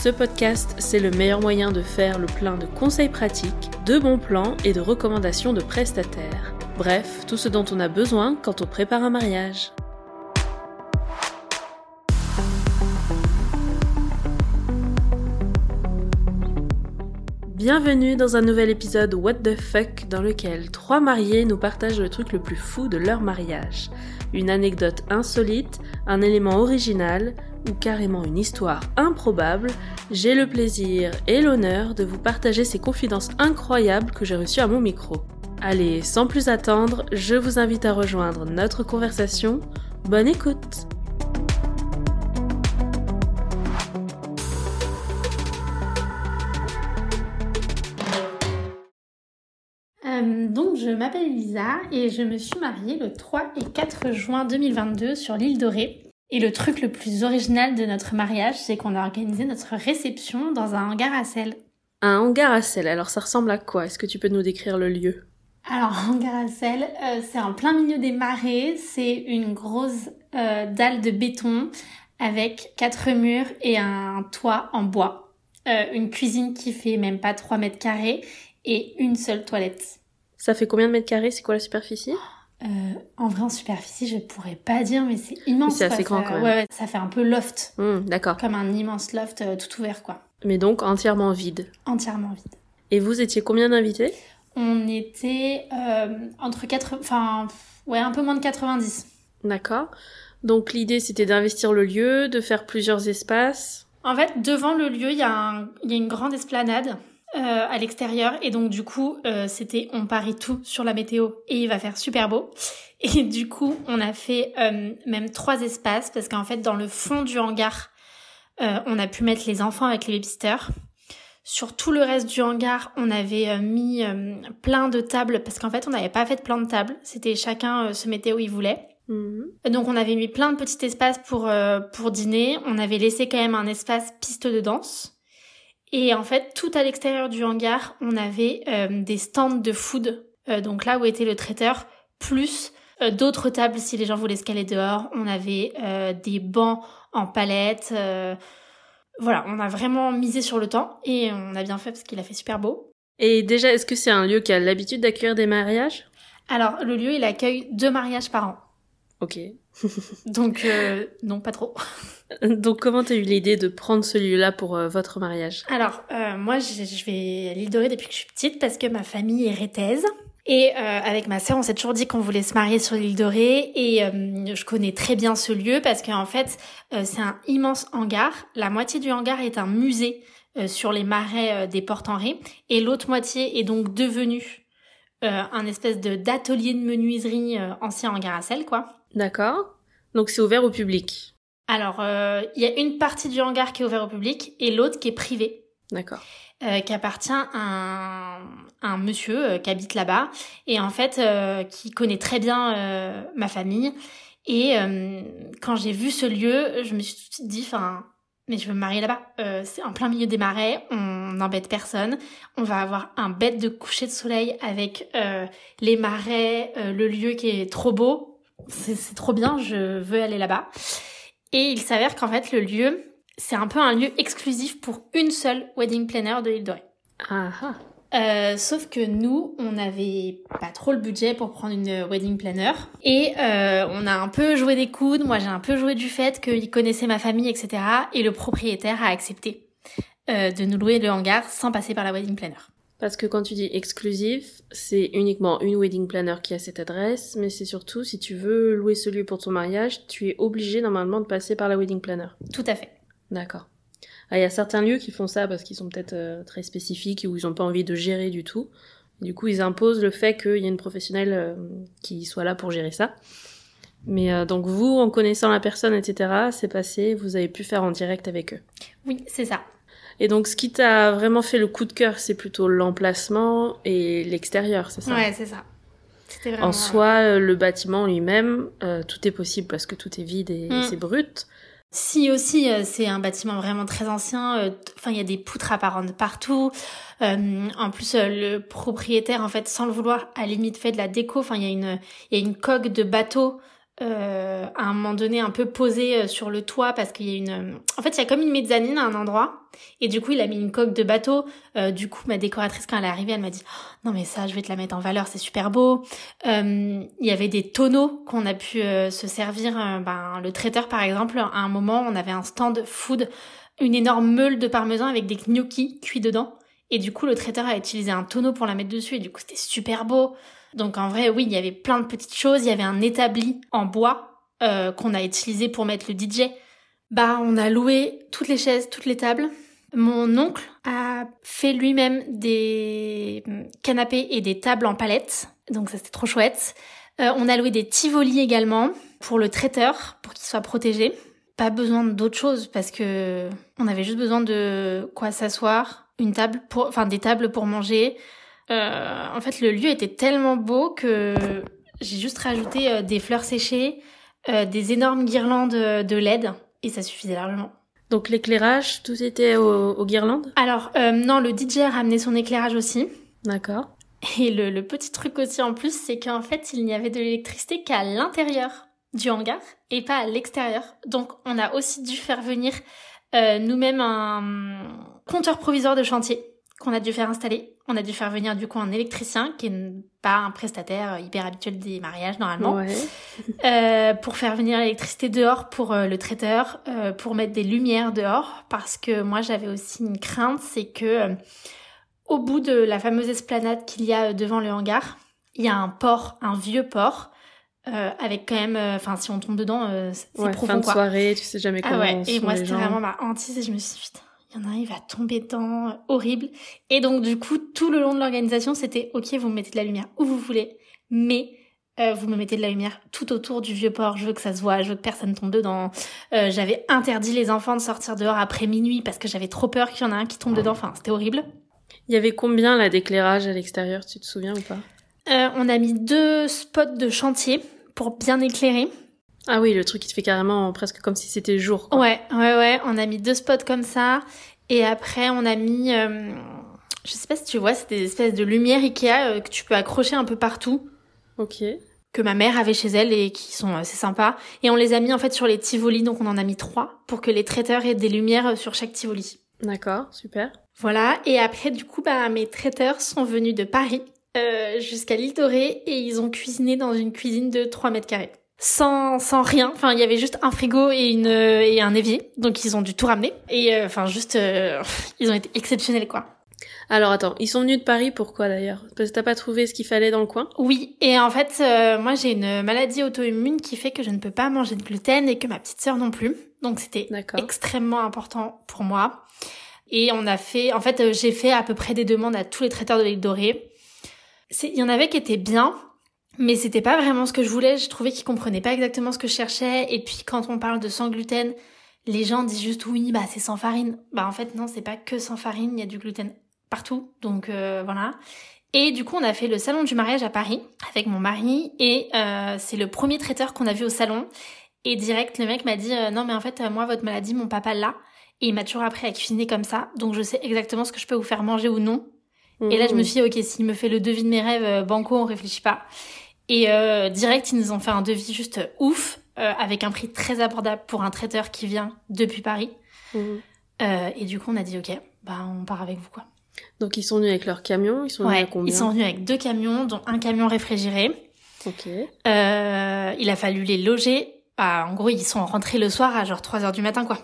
Ce podcast, c'est le meilleur moyen de faire le plein de conseils pratiques, de bons plans et de recommandations de prestataires. Bref, tout ce dont on a besoin quand on prépare un mariage. Bienvenue dans un nouvel épisode What the fuck dans lequel trois mariés nous partagent le truc le plus fou de leur mariage. Une anecdote insolite, un élément original ou carrément une histoire improbable, j'ai le plaisir et l'honneur de vous partager ces confidences incroyables que j'ai reçues à mon micro. Allez, sans plus attendre, je vous invite à rejoindre notre conversation. Bonne écoute Euh, donc, je m'appelle Elisa et je me suis mariée le 3 et 4 juin 2022 sur l'île Dorée. Et le truc le plus original de notre mariage, c'est qu'on a organisé notre réception dans un hangar à sel. Un hangar à sel, alors ça ressemble à quoi? Est-ce que tu peux nous décrire le lieu? Alors, un hangar à sel, euh, c'est en plein milieu des marais, c'est une grosse euh, dalle de béton avec quatre murs et un toit en bois. Euh, une cuisine qui fait même pas 3 mètres carrés et une seule toilette. Ça fait combien de mètres carrés? C'est quoi la superficie? Euh, en vrai, en superficie, je pourrais pas dire, mais c'est immense. C'est assez grand, Ça- quand même. Ouais, ça fait un peu loft, Hmm, D'accord. comme un immense loft euh, tout ouvert, quoi. Mais donc entièrement vide. Entièrement vide. Et vous étiez combien d'invités? On était euh, entre 4... Enfin, ouais, un peu moins de 90. D'accord. Donc l'idée c'était d'investir le lieu, de faire plusieurs espaces. En fait, devant le lieu, y, il y a une grande esplanade euh, à l'extérieur. Et donc, du coup, euh, c'était on parie tout sur la météo et il va faire super beau. Et du coup, on a fait euh, même trois espaces parce qu'en fait, dans le fond du hangar, euh, on a pu mettre les enfants avec les babysitters. Sur tout le reste du hangar, on avait euh, mis euh, plein de tables parce qu'en fait, on n'avait pas fait de plan de table. C'était chacun se mettait où il voulait. Mhm. Donc on avait mis plein de petits espaces pour, euh, pour dîner. On avait laissé quand même un espace piste de danse. Et en fait, tout à l'extérieur du hangar, on avait euh, des stands de food. Euh, donc là où était le traiteur, plus euh, d'autres tables si les gens voulaient se caler dehors. On avait euh, des bancs en palette. euh, voilà, on a vraiment misé sur le temps et on a bien fait parce qu'il a fait super beau. Et déjà, est-ce que c'est un lieu qui a l'habitude d'accueillir des mariages? Alors le lieu, il accueille deux mariages par an. Ok. Donc euh, non, pas trop. Donc comment t'as eu l'idée de prendre ce lieu-là pour euh, votre mariage? Alors, euh, moi, je, vais à l'île Dorée depuis que je suis petite parce que ma famille est rétaise. Et euh, avec ma sœur, on s'est toujours dit qu'on voulait se marier sur l'île Dorée. Et euh, je connais très bien ce lieu parce qu'en fait, euh, c'est un immense hangar. La moitié du hangar est un musée euh, sur les marais des Portes-Henri. Et l'autre moitié est donc devenue euh, un espèce de d'atelier de menuiserie euh, ancien hangar à sel, quoi. D'accord. Donc c'est ouvert au public. Alors, euh, il y a une partie du hangar qui est ouverte au public et l'autre qui est privée. D'accord. euh, qui appartient à un, un monsieur euh, qui habite là-bas et en fait euh, qui connaît très bien euh, ma famille. Et euh, quand j'ai vu ce lieu, je me suis tout de suite dit, enfin, mais je veux me marier là-bas. Euh, c'est en plein milieu des marais, on n'embête personne. On va avoir un bête de coucher de soleil avec euh, les marais, euh, le lieu qui est trop beau. C'est trop bien, je veux aller là-bas. Et il s'avère qu'en fait, le lieu, c'est un peu un lieu exclusif pour une seule wedding planner de l'île Dorée. Ah ah. Euh, sauf que nous, on n'avait pas trop le budget pour prendre une wedding planner. Et euh, on a un peu joué des coudes. Moi, j'ai un peu joué du fait qu'il connaissait ma famille, etc. Et le propriétaire a accepté euh, de nous louer le hangar sans passer par la wedding planner. Parce que quand tu dis exclusif, c'est uniquement une wedding planner qui a cette adresse, mais c'est surtout si tu veux louer ce lieu pour ton mariage, tu es obligé normalement de passer par la wedding planner. Tout à fait. D'accord. Ah, il y a certains lieux qui font ça parce qu'ils sont peut-être euh, très spécifiques ou ils n'ont pas envie de gérer du tout. Du coup, ils imposent le fait qu'il y ait une professionnelle euh, qui soit là pour gérer ça. Mais euh, donc vous, en connaissant la personne, etc., c'est passé, vous avez pu faire en direct avec eux. Oui, c'est ça. Et donc, ce qui t'a vraiment fait le coup de cœur, c'est plutôt l'emplacement et l'extérieur, c'est ça? Ouais, c'est ça. Vraiment... En soi, le bâtiment lui-même, tout est possible parce que tout est vide et, Mm. c'est brut. Si aussi, euh, c'est un bâtiment vraiment très ancien. euh, Enfin, il y a des poutres apparentes partout. Euh, en plus, euh, le propriétaire, en fait, sans le vouloir, a limite fait de la déco. Enfin, il y a une, il y a une coque de bateau euh, à un moment donné un peu posée euh, sur le toit parce qu'il y a une. En fait, il y a comme une mezzanine à un endroit. Et du coup, il a mis une coque de bateau. Euh, du coup, ma décoratrice, quand elle est arrivée, elle m'a dit Oh, Non, mais ça, je vais te la mettre en valeur, c'est super beau. Euh, il y avait des tonneaux qu'on a pu euh, se servir. euh, ben, le traiteur, par exemple, à un moment, on avait un stand food, une énorme meule de parmesan avec des gnocchis cuits dedans. Et du coup, le traiteur a utilisé un tonneau pour la mettre dessus. Et du coup, c'était super beau. Donc, en vrai, oui, il y avait plein de petites choses. Il y avait un établi en bois euh, qu'on a utilisé pour mettre le DJ. Bah, on a loué toutes les chaises, toutes les tables. Mon oncle a fait lui-même des canapés et des tables en palette. Donc ça c'était trop chouette. Euh, on a loué des Tivoli également pour le traiteur, pour qu'il soit protégé. Pas besoin d'autre chose parce que on avait juste besoin de quoi s'asseoir, une table pour, enfin des tables pour manger. Euh, en fait, le lieu était tellement beau que j'ai juste rajouté euh, des fleurs séchées, euh, des énormes guirlandes de LED et ça suffisait largement. Donc l'éclairage, tout était au- aux guirlandes? Alors, euh, non, le DJ a ramené son éclairage aussi. D'accord. Et le, le petit truc aussi en plus, c'est qu'en fait, il n'y avait de l'électricité qu'à l'intérieur du hangar et pas à l'extérieur. Donc, on a aussi dû faire venir euh, nous-mêmes un compteur provisoire de chantier qu'on a dû faire installer. On a dû faire venir du coup un électricien qui est pas un prestataire hyper habituel des mariages normalement. Ouais. Euh, pour faire venir l'électricité dehors pour euh, le traiteur, euh, pour mettre des lumières dehors, parce que moi j'avais aussi une crainte, c'est que euh, au bout de la fameuse esplanade qu'il y a euh, devant le hangar, il y a un port, un vieux port, euh, avec quand même, euh, enfin si on tombe dedans, euh, c'est Ouais, profond fin de quoi. soirée, tu sais jamais comment Ah ouais, et moi c'était vraiment ma hantise et je me suis dit, putain, il y en a un, il va tomber dedans, horrible. Et donc du coup, tout le long de l'organisation, c'était, ok, vous me mettez de la lumière où vous voulez, mais euh, vous me mettez de la lumière tout autour du vieux port, je veux que ça se voit, je veux que personne tombe dedans. Euh, j'avais interdit les enfants de sortir dehors après minuit parce que j'avais trop peur qu'il y en a un qui tombe dedans, enfin c'était horrible. Il y avait combien là d'éclairage à l'extérieur, tu te souviens ou pas? Euh, on a mis deux spots de chantier pour bien éclairer. Ah oui, le truc qui te fait carrément presque comme si c'était jour. Quoi. Ouais, ouais, ouais. On a mis deux spots comme ça. Et après, on a mis... euh, je sais pas si tu vois, c'est des espèces de lumières Ikea euh, que tu peux accrocher un peu partout. Ok. Que ma mère avait chez elle et qui sont assez sympas. Et on les a mis en fait sur les Tivoli. Donc on en a mis trois pour que les traiteurs aient des lumières euh, sur chaque Tivoli. D'accord, super. Voilà. Et après, du coup, bah, mes traiteurs sont venus de Paris euh, jusqu'à l'île Dorée et ils ont cuisiné dans une cuisine de 3 mètres carrés. Sans, sans rien. Enfin, il y avait juste un frigo et une, et un évier. Donc, ils ont dû tout ramener. Et, euh, enfin, juste, euh, ils ont été exceptionnels, quoi. Alors attends, ils sont venus de Paris, pourquoi d'ailleurs? Parce que t'as pas trouvé ce qu'il fallait dans le coin? Oui. Et en fait, euh, moi, j'ai une maladie auto-immune qui fait que je ne peux pas manger de gluten et que ma petite sœur non plus. Donc, c'était extrêmement important pour moi. Et on a fait, en fait, euh, j'ai fait à peu près des demandes à tous les traiteurs de l'île dorée. Il y en avait qui étaient bien, mais c'était pas vraiment ce que je voulais. Je trouvais qu'ils comprenaient pas exactement ce que je cherchais. Et puis quand on parle de sans gluten, les gens disent juste oui, bah c'est sans farine. Bah en fait non, c'est pas que sans farine, il y a du gluten partout. Donc euh, voilà. Et du coup, on a fait le salon du mariage à Paris avec mon mari et euh, c'est le premier traiteur qu'on a vu au salon. Et direct, le mec m'a dit euh, non mais en fait euh, moi votre maladie, mon papa l'a. Et il m'a toujours appris à cuisiner comme ça, donc je sais exactement ce que je peux vous faire manger ou non. Et là, je me Mmh. suis dit, ok, s'il me fait le devis de mes rêves, euh, banco, on réfléchit pas. Et euh, direct, ils nous ont fait un devis juste ouf, euh, avec un prix très abordable pour un traiteur qui vient depuis Paris. Mhm. Euh, et du coup, on a dit, ok, bah on part avec vous, quoi. Donc ils sont venus avec leur camion, ils sont venus à combien ils sont venus avec deux camions, dont un camion réfrigéré. Ok. Euh, il a fallu les loger. Bah, en gros, ils sont rentrés le soir à genre 3 heures du matin, quoi.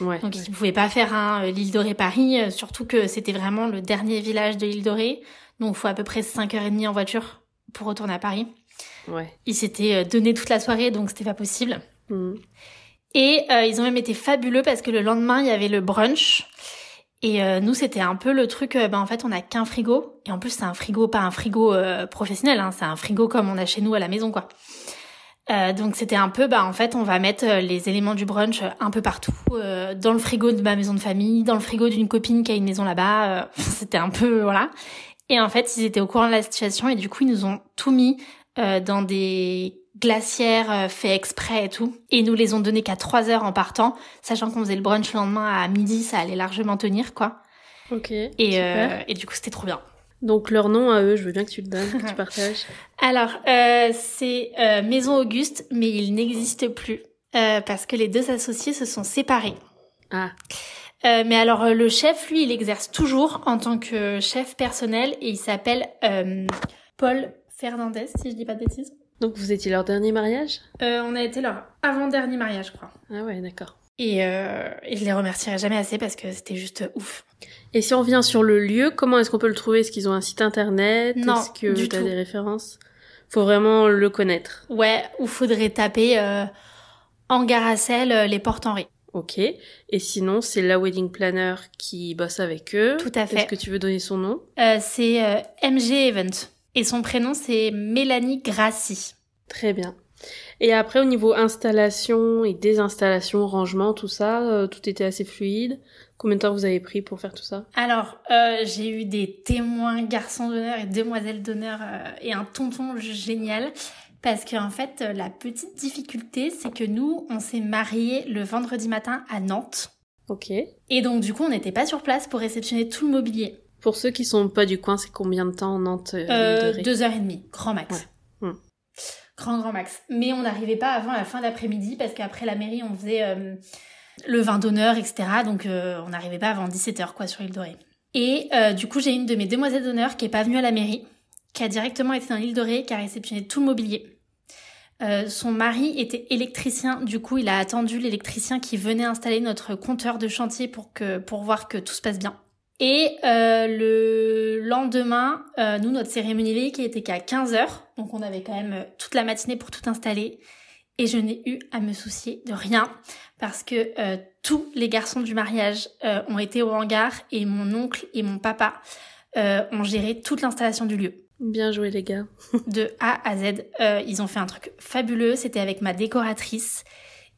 Ouais. Donc ouais. ils ne pouvaient pas faire un euh, l'île Dorée Paris, euh, surtout que c'était vraiment le dernier village de l'île Dorée. Donc il faut à peu près 5h30 en voiture pour retourner à Paris. Ouais. Ils s'étaient euh, donné toute la soirée, donc c'était pas possible. Mhm. Et euh, ils ont même été fabuleux parce que le lendemain, il y avait le brunch. Et euh, nous, c'était un peu le truc, euh, ben, en fait, on a qu'un frigo. Et en plus, c'est un frigo, pas un frigo professionnel, hein, c'est un frigo comme on a chez nous à la maison, quoi. Donc c'était un peu, bah en fait, on va mettre les éléments du brunch un peu partout, dans le frigo de ma maison de famille, dans le frigo d'une copine qui a une maison là-bas. c'était un peu voilà. Et en fait, ils étaient au courant de la situation et du coup, ils nous ont tout mis dans des glacières fait exprès et tout. Et nous les ont donnés qu'à 3 heures en partant, sachant qu'on faisait le brunch le lendemain à midi, ça allait largement tenir quoi. Ok. Et, et du coup, c'était trop bien. Donc leur nom à eux, je veux bien que tu le donnes, que tu partages. Alors, euh, c'est euh, Maison Auguste, mais il n'existe plus euh, parce que les deux associés se sont séparés. Ah. Euh, mais alors euh, le chef, lui, il exerce toujours en tant que chef personnel et il s'appelle euh, Paul Fernandez, si je dis pas de bêtises. Donc vous étiez leur dernier mariage? On a été leur avant-dernier mariage, je crois. Ah ouais, d'accord. Et, et je les remercierai jamais assez parce que c'était juste ouf. Et si on revient sur le lieu, comment est-ce qu'on peut le trouver? Est-ce qu'ils ont un site internet? Non, Est-ce que tu as des références? Faut vraiment le connaître. Ouais, ou faudrait taper euh, sel, euh, les portes Henri. Ok. Et sinon, c'est la wedding planner qui bosse avec eux. Tout à fait. Est-ce que tu veux donner son nom? Euh, c'est euh, MG Event. Et son prénom, c'est Mélanie Grassi. Très bien. Et après, au niveau installation et désinstallation, rangement, tout ça, euh, tout était assez fluide. Combien de temps vous avez pris pour faire tout ça? Alors, euh, j'ai eu des témoins garçons d'honneur et demoiselles d'honneur euh, et un tonton génial. Parce qu'en fait, la petite difficulté, c'est que nous, on s'est mariés le vendredi matin à Nantes. Ok. Et donc, du coup, on n'était pas sur place pour réceptionner tout le mobilier. Pour ceux qui sont pas du coin, c'est combien de temps Nantes euh, Euh, de deux heures et demie, grand max. Ouais. Hmm. Grand, grand max. Mais on n'arrivait pas avant la fin d'après-midi parce qu'après la mairie, on faisait euh, le vin d'honneur, etc. Donc euh, on n'arrivait pas avant 17h quoi sur l'île de Ré. Et du coup, j'ai une de mes demoiselles d'honneur qui est pas venue à la mairie, qui a directement été dans l'île de Ré, qui a réceptionné tout le mobilier. Euh, son mari était électricien, du coup il a attendu l'électricien qui venait installer notre compteur de chantier pour que pour voir que tout se passe bien. Et euh, le lendemain, euh, nous, notre cérémonie laïque était qu'à 15h, donc on avait quand même euh, toute la matinée pour tout installer. Et je n'ai eu à me soucier de rien, parce que euh, tous les garçons du mariage euh, ont été au hangar, et mon oncle et mon papa euh, ont géré toute l'installation du lieu. Bien joué les gars. De A à Z, euh, ils ont fait un truc fabuleux, c'était avec ma décoratrice.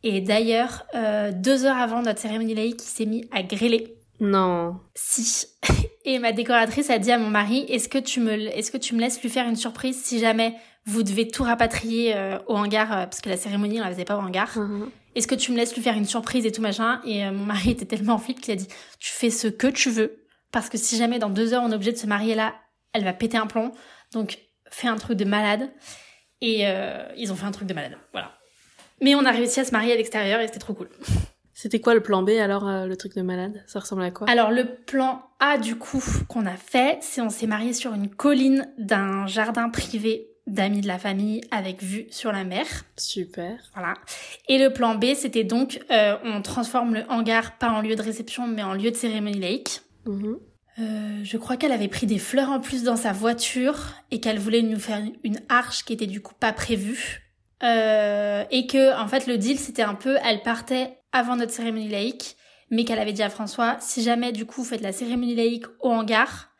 Et d'ailleurs, euh, deux heures avant notre cérémonie laïque, il s'est mis à grêler. Non. Si. Et ma décoratrice a dit à mon mari, est-ce que tu me, est-ce que tu me laisses lui faire une surprise si jamais vous devez tout rapatrier euh, au hangar, euh, parce que la cérémonie on la faisait pas au hangar. Mhm. Est-ce que tu me laisses lui faire une surprise et tout machin? Et euh, mon mari était tellement en flip qu'il a dit, tu fais ce que tu veux, parce que si jamais dans deux heures on est obligé de se marier là, elle va péter un plomb. Donc fais un truc de malade. Et ils ont fait un truc de malade, voilà. Mais on a réussi à se marier à l'extérieur et c'était trop cool. C'était quoi le plan B alors, euh, le truc de malade? Ça ressemble à quoi? Alors le plan A du coup qu'on a fait, c'est on s'est marié sur une colline d'un jardin privé d'amis de la famille avec vue sur la mer. Super. Voilà. Et le plan B, c'était donc euh, on transforme le hangar pas en lieu de réception mais en lieu de cérémonie laïque. Mhm. Euh, je crois qu'elle avait pris des fleurs en plus dans sa voiture et qu'elle voulait nous faire une arche qui était du coup pas prévue. Euh, et que en fait le deal c'était un peu elle partait avant notre cérémonie laïque mais qu'elle avait dit à François si jamais du coup vous faites la cérémonie laïque au hangar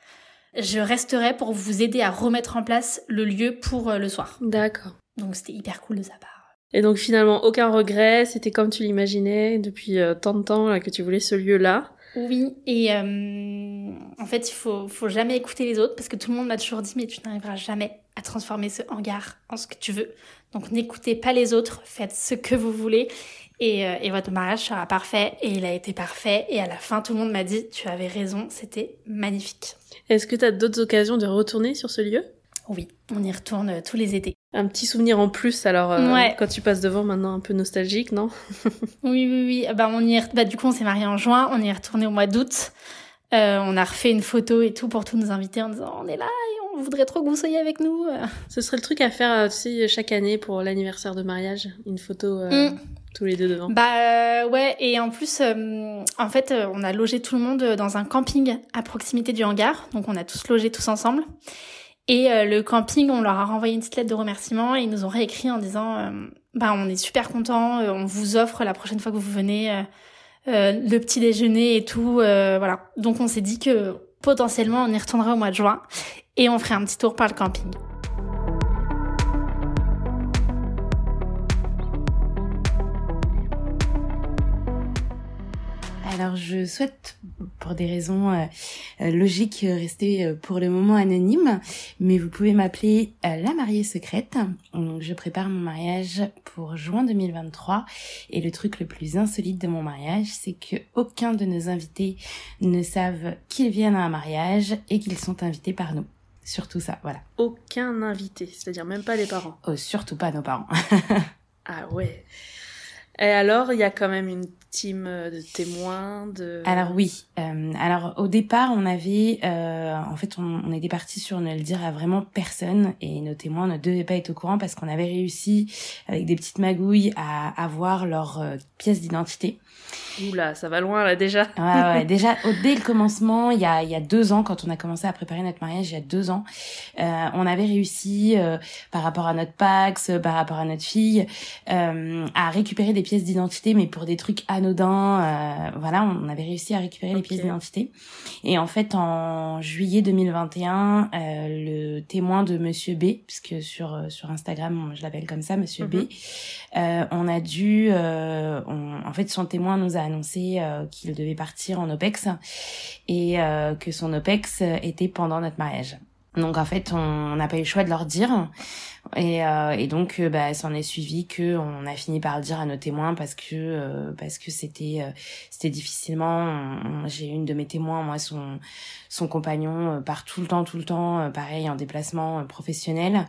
je resterai pour vous aider à remettre en place le lieu pour euh, le soir. D'accord. Donc c'était hyper cool de sa part. Et donc finalement, aucun regret, c'était comme tu l'imaginais depuis euh, tant de temps là, que tu voulais ce lieu-là. Oui, et en fait, il faut, faut jamais écouter les autres parce que tout le monde m'a toujours dit mais tu n'arriveras jamais à transformer ce hangar en ce que tu veux. Donc n'écoutez pas les autres, faites ce que vous voulez et, euh, et votre mariage sera parfait et il a été parfait et à la fin tout le monde m'a dit tu avais raison, c'était magnifique. Est-ce que tu as d'autres occasions de retourner sur ce lieu? Oui, on y retourne euh, tous les étés. Un petit souvenir en plus alors euh, Ouais. quand tu passes devant maintenant un peu nostalgique, non? Oui, oui, oui. Bah, on y est... bah, du coup, on s'est mariés en juin, on y est retourné au mois d'août. On a refait une photo et tout pour tous nous inviter en disant on est là et on voudrait trop que vous soyez avec nous. Euh, Ce serait le truc à faire, euh, tu sais, chaque année pour l'anniversaire de mariage, une photo euh, Mm. tous les deux devant. Bah euh, ouais, et en plus, euh, en fait, on a logé tout le monde dans un camping à proximité du hangar. Donc on a tous logé tous ensemble. Et le camping, on leur a renvoyé une petite lettre de remerciement et ils nous ont réécrit en disant bah on est super contents, on vous offre la prochaine fois que vous venez euh, le petit déjeuner et tout, euh, voilà. Donc on s'est dit que potentiellement on y retournerait au mois de juin et on ferait un petit tour par le camping. Alors je souhaite, pour des raisons euh, euh, logiques, rester euh, pour le moment anonyme, mais vous pouvez m'appeler la mariée secrète. Je prépare mon mariage pour juin 2023 et le truc le plus insolite de mon mariage, c'est que aucun de nos invités ne savent qu'ils viennent à un mariage et qu'ils sont invités par nous. Surtout ça, voilà. Aucun invité, c'est-à-dire même pas les parents. Oh, surtout pas nos parents. ah ouais. Et alors, il y a quand même une euh, de témoins de alors oui euh, alors au départ on avait euh, en fait on, on était parti sur ne le dire à vraiment personne et nos témoins ne devaient pas être au courant parce qu'on avait réussi avec des petites magouilles à avoir leur euh, pièce d'identité Oula, ça va loin là déjà. ouais, ouais, déjà au, dès le commencement, il y a il y a deux ans, quand on a commencé à préparer notre mariage, il y a deux ans, euh, on avait réussi euh, par rapport à notre Pax, par rapport à notre fille, euh, à récupérer des pièces d'identité, mais pour des trucs anodins. Euh, voilà, on avait réussi à récupérer les pièces d'identité. Et en fait, en juillet 2021, euh, le témoin de Monsieur B, puisque sur sur Instagram, je l'appelle comme ça, Monsieur B, mhm. on a dû, on, en fait, son témoin nous a annoncé euh, qu'il devait partir en OPEX et euh, que son OPEX était pendant notre mariage. Donc en fait, on n'a pas eu le choix de leur dire. Et, euh, et donc, euh, bah, s'en est suivi que on a fini par le dire à nos témoins parce que parce que c'était c'était difficilement. J'ai une de mes témoins, moi, son son compagnon part tout le temps, tout le temps, pareil en déplacement professionnel.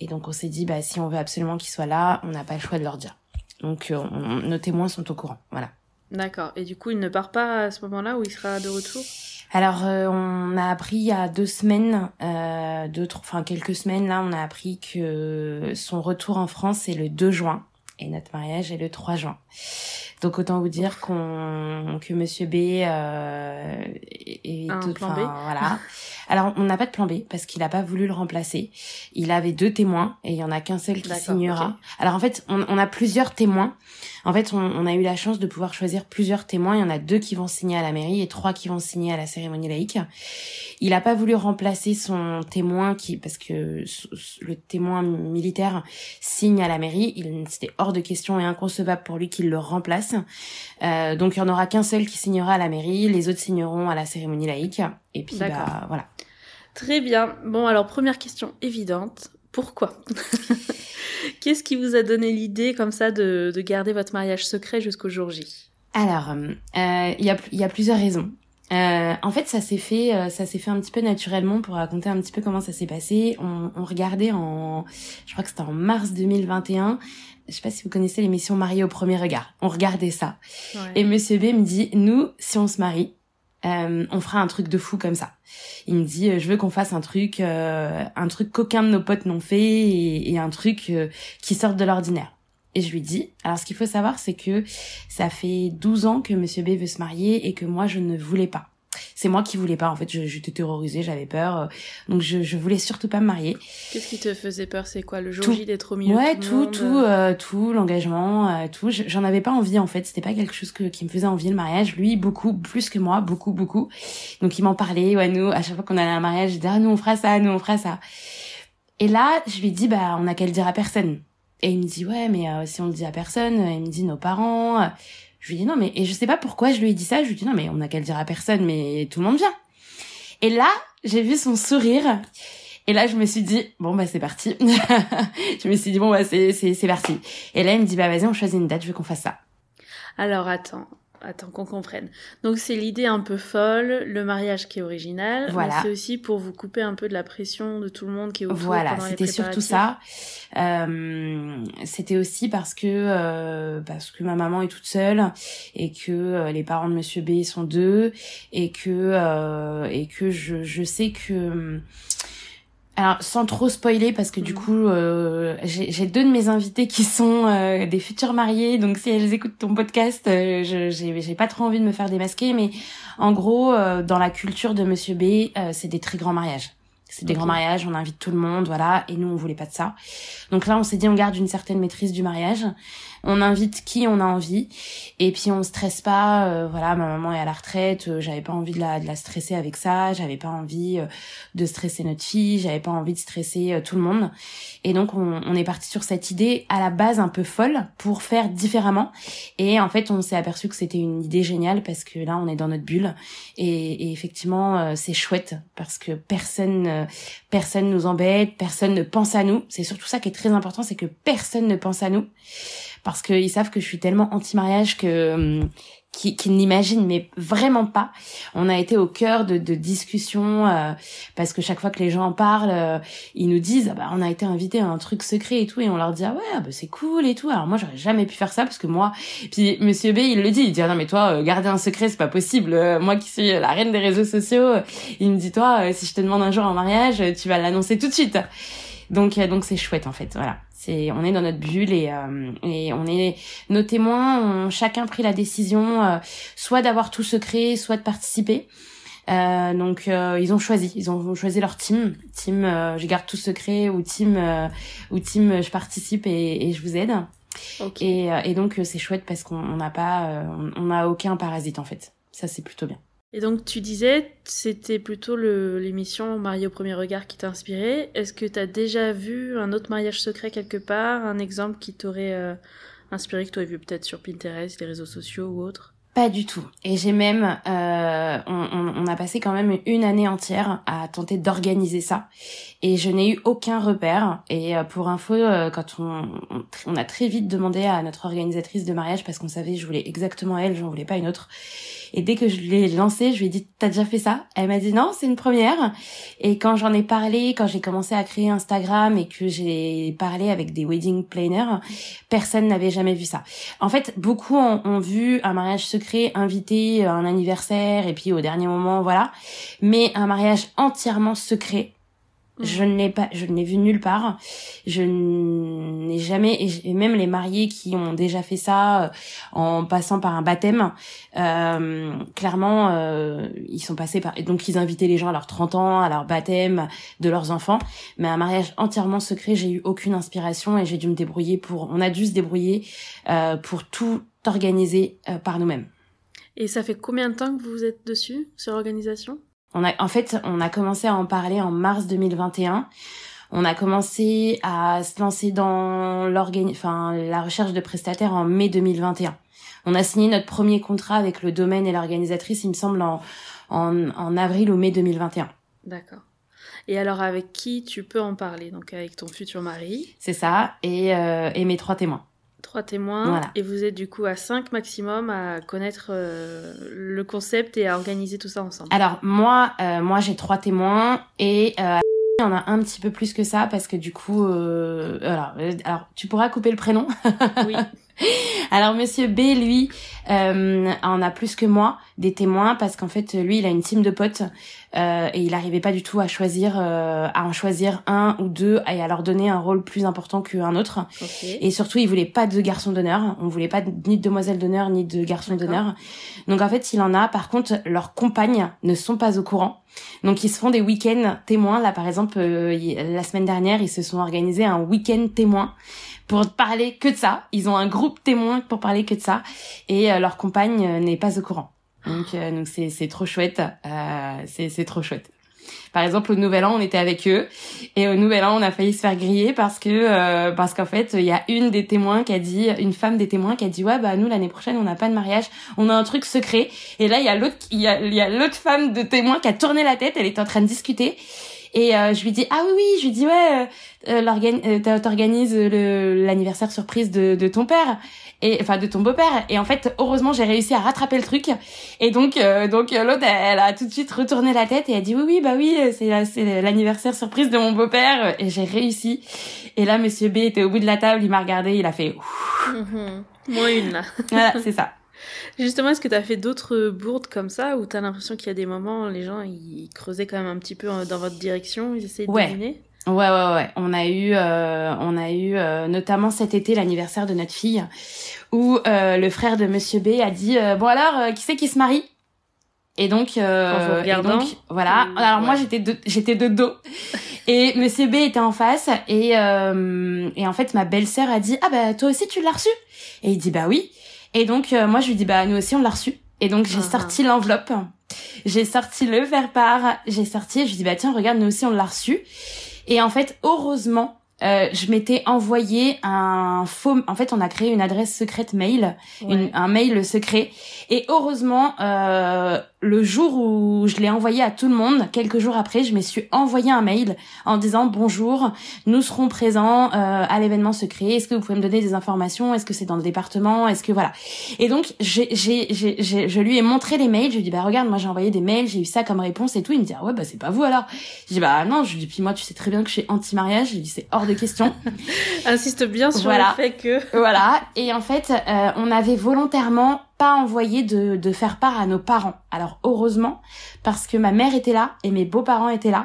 Et donc on s'est dit, bah si on veut absolument qu'il soit là, on n'a pas le choix de leur dire. Donc nos témoins sont au courant, voilà. D'accord. Et du coup, il ne part pas à ce moment-là où il sera de retour? Alors, euh, on a appris il y a deux semaines, euh, deux, enfin quelques semaines là, on a appris que son retour en France est le 2 juin et notre mariage est le 3 juin. Donc autant vous dire qu'on que Monsieur B euh, est, Un plan B. voilà. Alors on n'a pas de plan B parce qu'il n'a pas voulu le remplacer. Il avait deux témoins et il y en a qu'un seul qui signera. Alors en fait on, on, a plusieurs témoins. En fait on, on, a eu la chance de pouvoir choisir plusieurs témoins. Il y en a deux qui vont signer à la mairie et trois qui vont signer à la cérémonie laïque. Il n'a pas voulu remplacer son témoin qui parce que le témoin militaire signe à la mairie. Il c'était hors de question et inconcevable pour lui qu'il le remplace. Euh, donc il y en aura qu'un seul qui signera à la mairie, les autres signeront à la cérémonie laïque. Et puis bah voilà. Très bien. Bon alors première question évidente. Pourquoi Qu'est-ce qui vous a donné l'idée comme ça de, garder votre mariage secret jusqu'au jour J? Alors, euh, il y, a, y a plusieurs raisons. Euh, en fait, ça s'est fait, ça s'est fait un petit peu naturellement pour raconter un petit peu comment ça s'est passé. On, on, regardait en, je crois que c'était en mars 2021, je sais pas si vous connaissez l'émission Mariée au premier regard. On regardait ça. Et Monsieur B me dit, nous, si on se marie, euh, on fera un truc de fou comme ça. Il me dit, euh, je veux qu'on fasse un truc, euh, un truc qu'aucun de nos potes n'ont fait et, et, un truc qui sorte de l'ordinaire. Et je lui dis, alors ce qu'il faut savoir, c'est que ça fait 12 ans que Monsieur B veut se marier et que moi je ne voulais pas. C'est moi qui voulais pas en fait, j'étais terrorisée, j'avais peur, euh, donc je, je voulais surtout pas me marier. Qu'est-ce qui te faisait peur C'est quoi le jour J d'être au milieu Ouais, de tout, tout, tout, euh, tout, l'engagement, euh, tout. J'en avais pas envie en fait. C'était pas quelque chose que, qui me faisait envie le mariage. Lui, beaucoup, plus que moi, beaucoup, beaucoup. Donc il m'en parlait. Ouais, nous, à chaque fois qu'on allait à un mariage, je disais ah, nous on fera ça, nous on fera ça. Et là, je lui dis bah on a qu'à le dire à personne. Et il me dit ouais mais si on le dit à personne, il me dit nos parents. Je lui dis non mais et je sais pas pourquoi je lui ai dit ça. Je lui dis non mais on a qu'à le dire à personne, mais tout le monde vient. Et là, j'ai vu son sourire. Et là, je me suis dit, bon, bah, c'est parti. je me suis dit, bon, bah, c'est, c'est, c'est parti. Et là, il me dit, bah, vas-y, on choisit une date, je veux qu'on fasse ça. Alors, attends. Attends qu'on comprenne. Donc c'est l'idée un peu folle, le mariage qui est original, voilà. mais c'est aussi pour vous couper un peu de la pression de tout le monde qui est autour. Voilà, c'était surtout ça. Euh, c'était aussi parce que euh, parce que ma maman est toute seule et que euh, les parents de Monsieur B sont deux et que euh, et que je je sais que alors, sans trop spoiler, parce que du mhm. coup, euh, j'ai deux de mes invités qui sont euh, des futurs mariés, donc si elles écoutent ton podcast, euh, j'ai pas trop envie de me faire démasquer, mais en gros, euh, dans la culture de Monsieur B, c'est des très grands mariages. C'est des grands mariages, on invite tout le monde, voilà. Et nous, on voulait pas de ça. Donc là, on s'est dit, on garde une certaine maîtrise du mariage. On invite qui on a envie. Et puis, on stresse pas. Euh, voilà, ma maman est à la retraite. Euh, j'avais pas envie de la, de la stresser avec ça. J'avais pas envie euh, de stresser notre fille. J'avais pas envie de stresser tout le monde. Et donc, on, on est parti sur cette idée à la base un peu folle pour faire différemment. Et en fait, on s'est aperçu que c'était une idée géniale parce que là, on est dans notre bulle. Et, et effectivement, c'est chouette parce que personne personne nous embête, personne ne pense à nous. C'est surtout ça qui est très important, c'est que personne ne pense à nous parce qu'ils savent que je suis tellement anti-mariage que hum, qui, n'imaginent mais vraiment pas. On a été au cœur de, de discussions euh, parce que chaque fois que les gens en parlent, euh, ils nous disent ah bah on a été invité à un truc secret et tout et on leur dit ah ouais ah bah c'est cool et tout. Alors moi j'aurais jamais pu faire ça parce que moi puis Monsieur B il le dit il dit ah non mais toi euh, garder un secret c'est pas possible. moi qui suis la reine des réseaux sociaux, il me dit toi si je te demande un jour en mariage tu vas l'annoncer tout de suite. Donc donc c'est chouette en fait voilà on est dans notre bulle et, euh, et on est nos témoins ont chacun pris la décision euh, soit d'avoir tout secret, soit de participer. Euh, donc ils ont choisi, ils ont choisi leur team, team je garde tout secret ou team ou team je participe et, et je vous aide. Et, et donc c'est chouette parce qu'on n'a pas on n'a aucun parasite en fait. Ça c'est plutôt bien. Et donc tu disais, c'était plutôt l'émission Marié au premier regard qui t'a inspiré. Est-ce que tu as déjà vu un autre mariage secret quelque part, un exemple qui t'aurait euh, inspiré, que tu vu peut-être sur Pinterest, les réseaux sociaux ou autre? Pas du tout. Et j'ai même, euh, on, on, a passé quand même une année entière à tenter d'organiser ça. Et je n'ai eu aucun repère. Et euh, pour info, euh, quand on, on, a très vite demandé à notre organisatrice de mariage, parce qu'on savait je voulais exactement elle, j'en voulais pas une autre. Et dès que je l'ai lancé, je lui ai dit, t'as déjà fait ça? Elle m'a dit, non, c'est une première. Et quand j'en ai parlé, quand j'ai commencé à créer Instagram et que j'ai parlé avec des wedding planners, personne n'avait jamais vu ça. En fait, beaucoup ont, ont vu un mariage secret, invité, un anniversaire, et puis au dernier moment, voilà. Mais un mariage entièrement secret, je ne l'ai pas, je ne l'ai vu nulle part. Je n'ai jamais, et même les mariés qui ont déjà fait ça euh, en passant par un baptême, euh, clairement, euh, ils sont passés par, donc ils invitaient les gens à leurs 30 ans, à leur baptême de leurs enfants. Mais un mariage entièrement secret, j'ai eu aucune inspiration et j'ai dû me débrouiller pour, on a dû se débrouiller euh, pour tout organiser euh, par nous-mêmes. Et ça fait combien de temps que vous êtes dessus, sur l'organisation? On a, en fait, on a commencé à en parler en mars 2021. On a commencé à se lancer dans enfin, la recherche de prestataires en mai 2021. On a signé notre premier contrat avec le domaine et l'organisatrice, il me semble, en, en, en avril ou mai 2021. D'accord. Et alors, avec qui tu peux en parler? Donc, avec ton futur mari? C'est ça, et, euh, et mes trois témoins. Trois témoins. Et vous êtes du coup à cinq maximum à connaître euh, le concept et à organiser tout ça ensemble. Alors moi, euh, moi j'ai trois témoins et euh, il y en a un petit peu plus que ça parce que du coup, alors, alors tu pourras couper le prénom. oui. Alors Monsieur B, lui, euh, en a plus que moi des témoins parce qu'en fait, lui, il a une team de potes euh, et il n'arrivait pas du tout à choisir, euh, à en choisir un ou deux et à leur donner un rôle plus important qu'un autre. Et surtout, il voulait pas de garçon d'honneur. On voulait pas ni de demoiselle d'honneur ni de garçon d'honneur. Donc en fait, il en a. Par contre, leurs compagnes ne sont pas au courant. Donc ils se font des week-ends témoins. Là, par exemple, la semaine dernière, ils se sont organisés un week-end témoin pour parler que de ça. Ils ont un groupe témoin pour parler que de ça. Et euh, leur compagne euh, n'est pas au courant. Donc euh, donc c'est c'est trop chouette. c'est c'est trop chouette. Par exemple, au Nouvel An, on était avec eux et au Nouvel An, on a failli se faire griller parce que parce qu'en fait, il y a une des témoins qui a dit, une femme des témoins qui a dit ouais bah nous l'année prochaine on n'a pas de mariage, on a un truc secret. Et là il y a l'autre il y a y a l'autre femme de témoin qui a tourné la tête, elle était en train de discuter et euh, je lui dis ah oui oui, je lui dis ouais, euh, euh t'organises le l'anniversaire surprise de, de ton père et enfin de ton beau-père. Et en fait, heureusement, j'ai réussi à rattraper le truc. Et donc euh, donc l'autre, elle, a tout de suite retourné la tête et a dit oui oui bah oui, c'est c'est l'anniversaire surprise de mon beau-père et j'ai réussi. Et là, Monsieur B était au bout de la table, il m'a regardé, il a fait. Mhm. Moins une là. voilà, c'est ça. Justement, est-ce que tu as fait d'autres bourdes comme ça où tu as l'impression qu'il y a des moments, les gens ils creusaient quand même un petit peu euh, dans votre direction, ils essayaient de ouais. deviner? Ouais, ouais, ouais. On a eu, euh, on a eu euh, notamment cet été l'anniversaire de notre fille, où le frère de Monsieur B a dit bon alors, qui c'est qui se marie? Et donc, euh, et donc voilà. Alors moi j'étais de, j'étais de dos et Monsieur B était en face et euh, et en fait ma belle-sœur a dit ah bah toi aussi tu l'as reçu? Et il dit bah oui et donc euh, moi je lui dis bah nous aussi on l'a reçu et donc j'ai uh-huh. sorti l'enveloppe j'ai sorti le faire part j'ai sorti je lui dis bah tiens regarde nous aussi on l'a reçu et en fait heureusement euh, je m'étais envoyé un faux. En fait, on a créé une adresse secrète mail, un mail secret. Et heureusement, euh, le jour où je l'ai envoyé à tout le monde, quelques jours après, je me suis envoyé un mail en disant bonjour, nous serons présents euh, à l'événement secret. Est-ce que vous pouvez me donner des informations? Est-ce que c'est dans le département? Est-ce que voilà Et donc j'ai, j'ai, j'ai, je lui ai montré les mails. Je lui ai dit bah regarde, moi j'ai envoyé des mails, j'ai eu ça comme réponse et tout. Il me dit ah ouais bah c'est pas vous alors. Je dis bah non. Je lui dis puis moi tu sais très bien que je suis anti-mariage. Je lui dis c'est hors de question. Insiste bien sur le fait que voilà. Et en fait euh, on avait volontairement pas envoyé de, de faire part à nos parents. Alors heureusement parce que ma mère était là et mes beaux-parents étaient là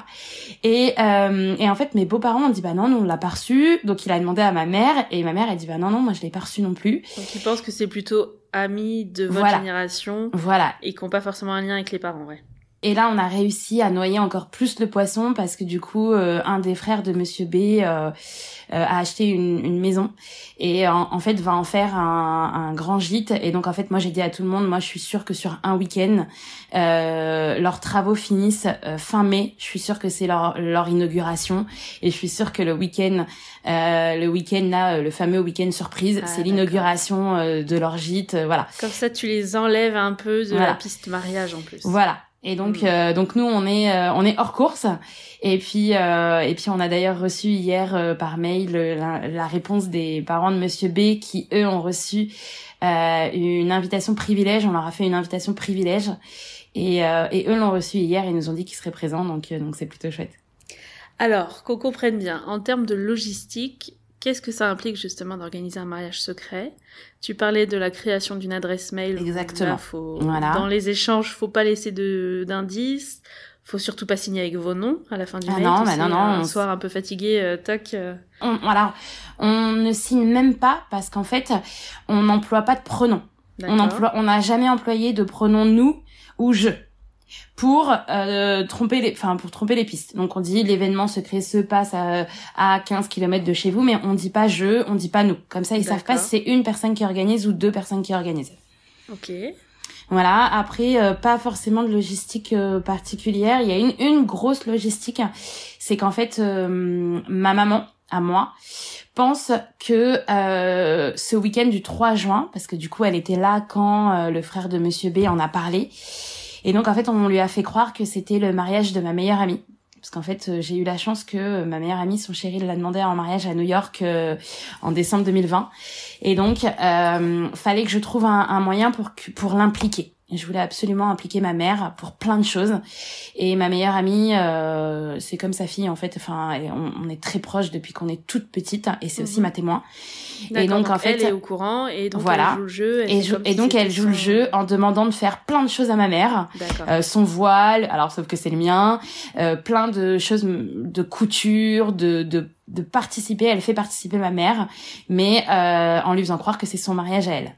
et, euh, et en fait mes beaux-parents ont dit bah non nous on l'a pas reçu donc il a demandé à ma mère et ma mère a dit bah non non moi je l'ai pas reçu non plus. Donc ils pensent que c'est plutôt amis de votre génération. Voilà. Et qui n'ont pas forcément un lien avec les parents ouais. Et là, on a réussi à noyer encore plus le poisson parce que du coup, euh, un des frères de Monsieur B euh, euh, a acheté une, une maison et en, fait va en faire un, un, grand gîte. Et donc en fait, moi j'ai dit à tout le monde, moi je suis sûre que sur un week-end, leurs travaux finissent fin mai. Je suis sûre que c'est leur, leur inauguration et je suis sûre que le week-end, le week-end là, le fameux week-end surprise, ah, c'est l'inauguration de leur gîte. voilà. Comme ça, tu les enlèves un peu de la piste mariage en plus. Voilà. Et donc, mm. euh, donc nous, on est, euh, on est hors course. Et puis, euh, et puis, on a d'ailleurs reçu hier par mail la, la, réponse des parents de Monsieur B, qui eux ont reçu une invitation privilège. On leur a fait une invitation privilège, et, et eux l'ont reçu hier. et nous ont dit qu'ils seraient présents. Donc, donc c'est plutôt chouette. Alors, qu'on comprenne bien, en termes de logistique, Qu'est-ce que ça implique justement d'organiser un mariage secret? Tu parlais de la création d'une adresse mail. Exactement. voilà. Dans les échanges, faut pas laisser d'indices. Faut surtout pas signer avec vos noms à la fin du ah mail. Non, bah non, non. Un soir un peu fatigué, euh, toc. Euh. On, alors, on ne signe même pas parce qu'en fait, on n'emploie pas de pronom. On emploie, on n'a jamais employé de pronom nous ou je pour euh, tromper les enfin pour tromper les pistes. Donc on dit l'événement secret se passe à, à 15 km de chez vous mais on dit pas je, on dit pas nous. Comme ça ils savent pas si c'est une personne qui organise ou deux personnes qui organisent. OK. Voilà, après euh, pas forcément de logistique euh, particulière, il y a une une grosse logistique, c'est qu'en fait ma maman à moi pense que ce week-end du 3 juin parce que du coup elle était là quand le frère de monsieur B en a parlé et donc en fait, on lui a fait croire que c'était le mariage de ma meilleure amie. Parce qu'en fait, euh, j'ai eu la chance que euh, ma meilleure amie, son chéri, l'a demandé en mariage à New York euh, en décembre 2020. Et donc, euh, fallait que je trouve un, un moyen pour pour l'impliquer je voulais absolument impliquer ma mère pour plein de choses. Et ma meilleure amie, euh, c'est comme sa fille en fait. Enfin, on, est très proches depuis qu'on est toute petite, et c'est aussi mhm. ma témoin. Et donc, en fait, elle est au courant et donc voilà. elle joue le jeu. Et, et donc elle joue le jeu en demandant de faire plein de choses à ma mère. Euh, son voile, alors sauf que c'est le mien. Euh, plein de choses de couture, de, de de participer. Elle fait participer ma mère, mais euh, en lui faisant croire que c'est son mariage à elle.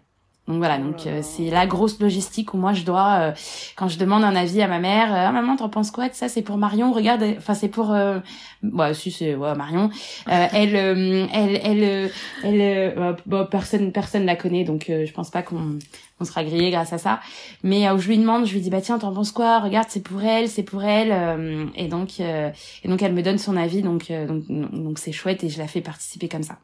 Donc voilà, donc euh, c'est la grosse logistique où moi je dois, euh, quand je demande un avis à ma mère, euh, ah maman t'en penses quoi de ça? C'est pour Marion, regarde, enfin c'est pour, euh... bah si c'est ouais, Marion, elle, elle, elle, elle, bon, personne, personne la connaît, donc je pense pas qu'on on sera grillé grâce à ça. Mais où je lui demande, je lui dis bah tiens t'en penses quoi? Regarde c'est pour elle, c'est pour elle, et donc et donc elle me donne son avis, donc donc donc c'est chouette et je la fais participer comme ça.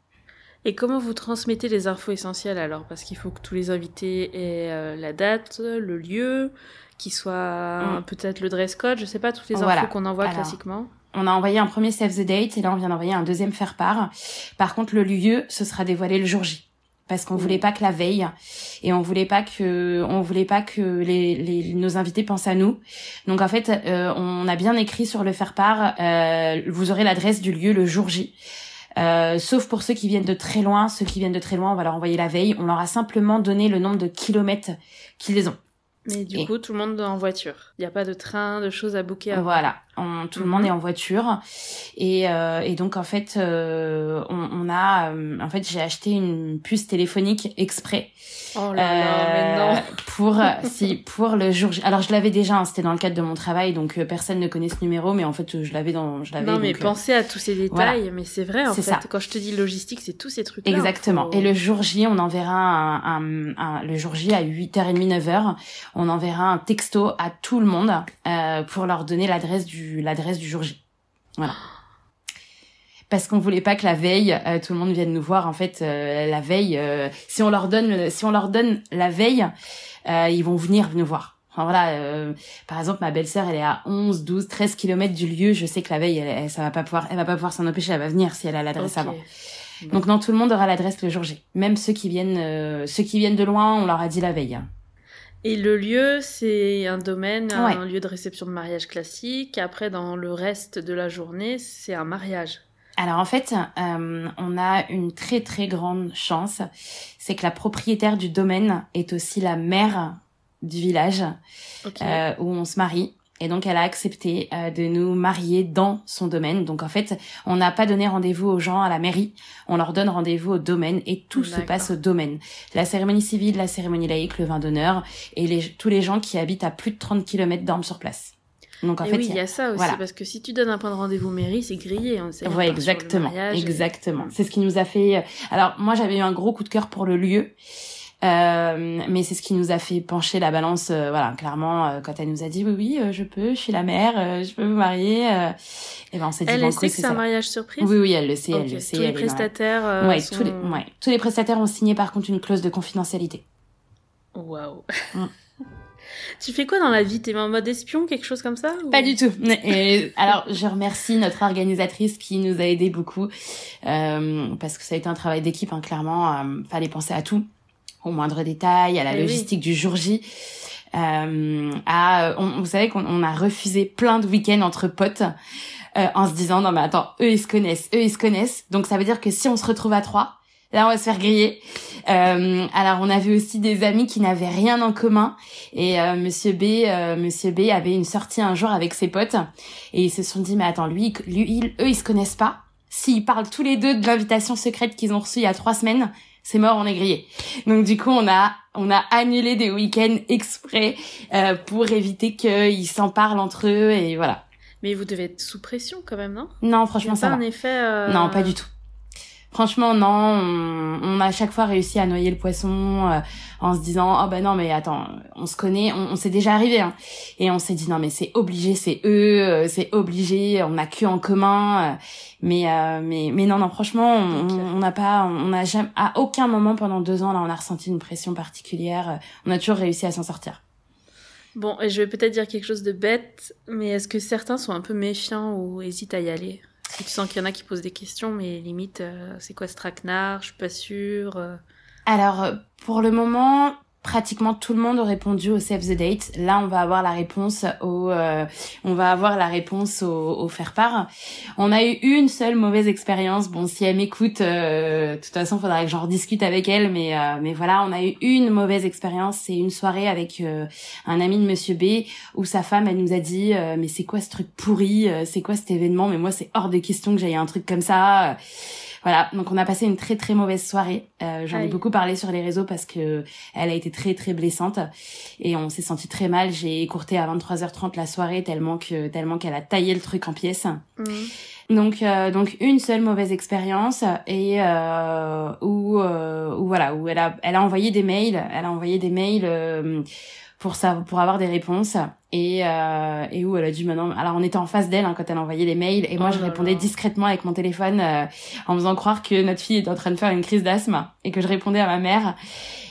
Et comment vous transmettez les infos essentielles alors? Parce qu'il faut que tous les invités aient euh, la date, le lieu, qu'il soit mm. peut-être le dress code, je sais pas, toutes les infos qu'on envoie classiquement. On a envoyé un premier save the date et là on vient d'envoyer un deuxième faire part. Par contre le lieu, ce sera dévoilé le jour J parce qu'on mm. voulait pas que la veille et on voulait pas que on voulait pas que les, les nos invités pensent à nous. Donc en fait, euh, on a bien écrit sur le faire part euh, vous aurez l'adresse du lieu le jour J. Euh, sauf pour ceux qui viennent de très loin. Ceux qui viennent de très loin, on va leur envoyer la veille. On leur a simplement donné le nombre de kilomètres qu'ils ont. Mais du coup, tout le monde en voiture. Il n'y a pas de train, de choses à booker. Voilà, tout le monde mhm. est en voiture. Et, euh, et donc en fait, euh, on, on, a, euh, en fait, j'ai acheté une puce téléphonique exprès. Oh là là, mais non. pour si pour le jour alors je l'avais déjà hein, c'était dans le cadre de mon travail donc personne ne connaît ce numéro mais en fait je l'avais dans je l'avais non mais pensez à tous ces détails mais c'est vrai en fait ça. quand je te dis logistique c'est tous ces trucs là exactement et le jour J on enverra un, un, le jour J à 8h30 9h on enverra un texto à tout le monde euh, pour leur donner l'adresse du l'adresse du jour J. Voilà. Parce qu'on voulait pas que la veille euh, tout le monde vienne nous voir en fait euh, la veille euh, si on leur donne si on leur donne la veille ils vont venir nous voir. Enfin, voilà par exemple ma belle-sœur elle est à 11 12 13 kilomètres du lieu je sais que la veille elle, ça va pas pouvoir elle va pas pouvoir s'en empêcher elle va venir si elle a l'adresse avant. Donc non tout le monde aura l'adresse le jour J. Même ceux qui viennent ceux qui viennent de loin on leur a dit la veille et le lieu, c'est un domaine, un lieu de réception de mariage classique. Après, dans le reste de la journée, c'est un mariage. Alors en fait, euh, on a une très très grande chance, c'est que la propriétaire du domaine est aussi la mère du village euh, où on se marie. Et donc, elle a accepté euh, de nous marier dans son domaine. Donc, en fait, on n'a pas donné rendez-vous aux gens à la mairie. On leur donne rendez-vous au domaine et tout se passe au domaine. La cérémonie civile, la cérémonie laïque, le vin d'honneur et les, tous les gens qui habitent à plus de 30 km dorment sur place. Donc en fait, oui, il y, a ça aussi parce que si tu donnes un point de rendez-vous mairie, c'est grillé. Hein, ouais, exactement, exactement. C'est ce qui nous a fait. Euh, alors moi, j'avais eu un gros coup de cœur pour le lieu. Euh, mais c'est ce qui nous a fait pencher la balance, euh, voilà, clairement, euh, quand elle nous a dit oui, oui, je peux, je suis la mère, je peux vous marier. et ben on s'est dit elle sait que c'est un mariage surprise. Oui, oui, elle le sait, elle le sait. Tous les prestataires. Ouais, tous les, ouais, tous les prestataires ont signé par contre une clause de confidentialité. Waouh. Mm. Tu fais quoi dans la vie? T'es en mode espion, quelque chose comme ça Pas du tout. Et alors, je remercie notre organisatrice qui nous a aidé beaucoup euh, parce que ça a été un travail d'équipe. Hein, clairement, euh, fallait penser à tout, au moindre détail, à la eh logistique du jour J. Euh, à, on, vous savez qu'on a refusé plein de week-ends entre potes. Euh, en se disant non mais attends eux ils se connaissent eux ils se connaissent donc ça veut dire que si on se retrouve à trois Là, on va se faire griller. Euh, alors, on avait aussi des amis qui n'avaient rien en commun. Et euh, Monsieur B, euh, Monsieur B avait une sortie un jour avec ses potes, et ils se sont dit mais attends, lui, lui, eux, ils se connaissent pas. S'ils parlent tous les deux de l'invitation secrète qu'ils ont reçue il y a trois semaines, c'est mort, on est grillé. Donc du coup, on a on a annulé des week-ends exprès euh, pour éviter qu'ils s'en parlent entre eux et voilà. Mais vous devez être sous pression quand même, non? Non, franchement, ça pas un effet. Euh, non, pas du tout. Franchement, non, on, a à chaque fois réussi à noyer le poisson euh, en se disant oh ben non mais attends, on se connaît, on, s'est déjà arrivé hein. et on s'est dit non mais c'est obligé, c'est eux, euh, c'est obligé, on a que en commun, euh, mais mais mais non non franchement on n'a pas, on n'a jamais à aucun moment pendant deux ans là on a ressenti une pression particulière, on a toujours réussi à s'en sortir. Bon, et je vais peut-être dire quelque chose de bête, mais est-ce que certains sont un peu méfiants ou hésitent à y aller? Tu sens qu'il y en a qui posent des questions, mais limite, euh, c'est quoi ce traquenard? Je suis pas sûre. Euh. Alors, pour le moment, pratiquement tout le monde a répondu au Save the Date. Là, on va avoir la réponse au, euh, on va avoir la réponse au, au, faire part. On a eu une seule mauvaise expérience. Bon, si elle m'écoute, euh, de toute façon, faudrait que j'en rediscute avec elle. Mais, euh, mais voilà, on a eu une mauvaise expérience. C'est une soirée avec un ami de Monsieur B où sa femme, elle nous a dit, mais c'est quoi ce truc pourri? C'est quoi cet événement? Mais moi, c'est hors de question que j'aille un truc comme ça. Voilà, donc on a passé une très très mauvaise soirée. Euh, J'en ai beaucoup parlé sur les réseaux parce que elle a été très très blessante et on s'est senti très mal. J'ai écourté à 23h30 la soirée tellement que tellement qu'elle a taillé le truc en pièces. Mmh. Donc euh, donc une seule mauvaise expérience et euh, où, euh, où voilà où elle a elle a envoyé des mails, elle a envoyé des mails euh, pour ça pour avoir des réponses. Et euh, et où elle a dû maintenant alors on était en face d'elle hein, quand elle envoyait les mails. Et moi oh je répondais discrètement avec mon téléphone euh, en faisant croire que notre fille était en train de faire une crise d'asthme et que je répondais à ma mère.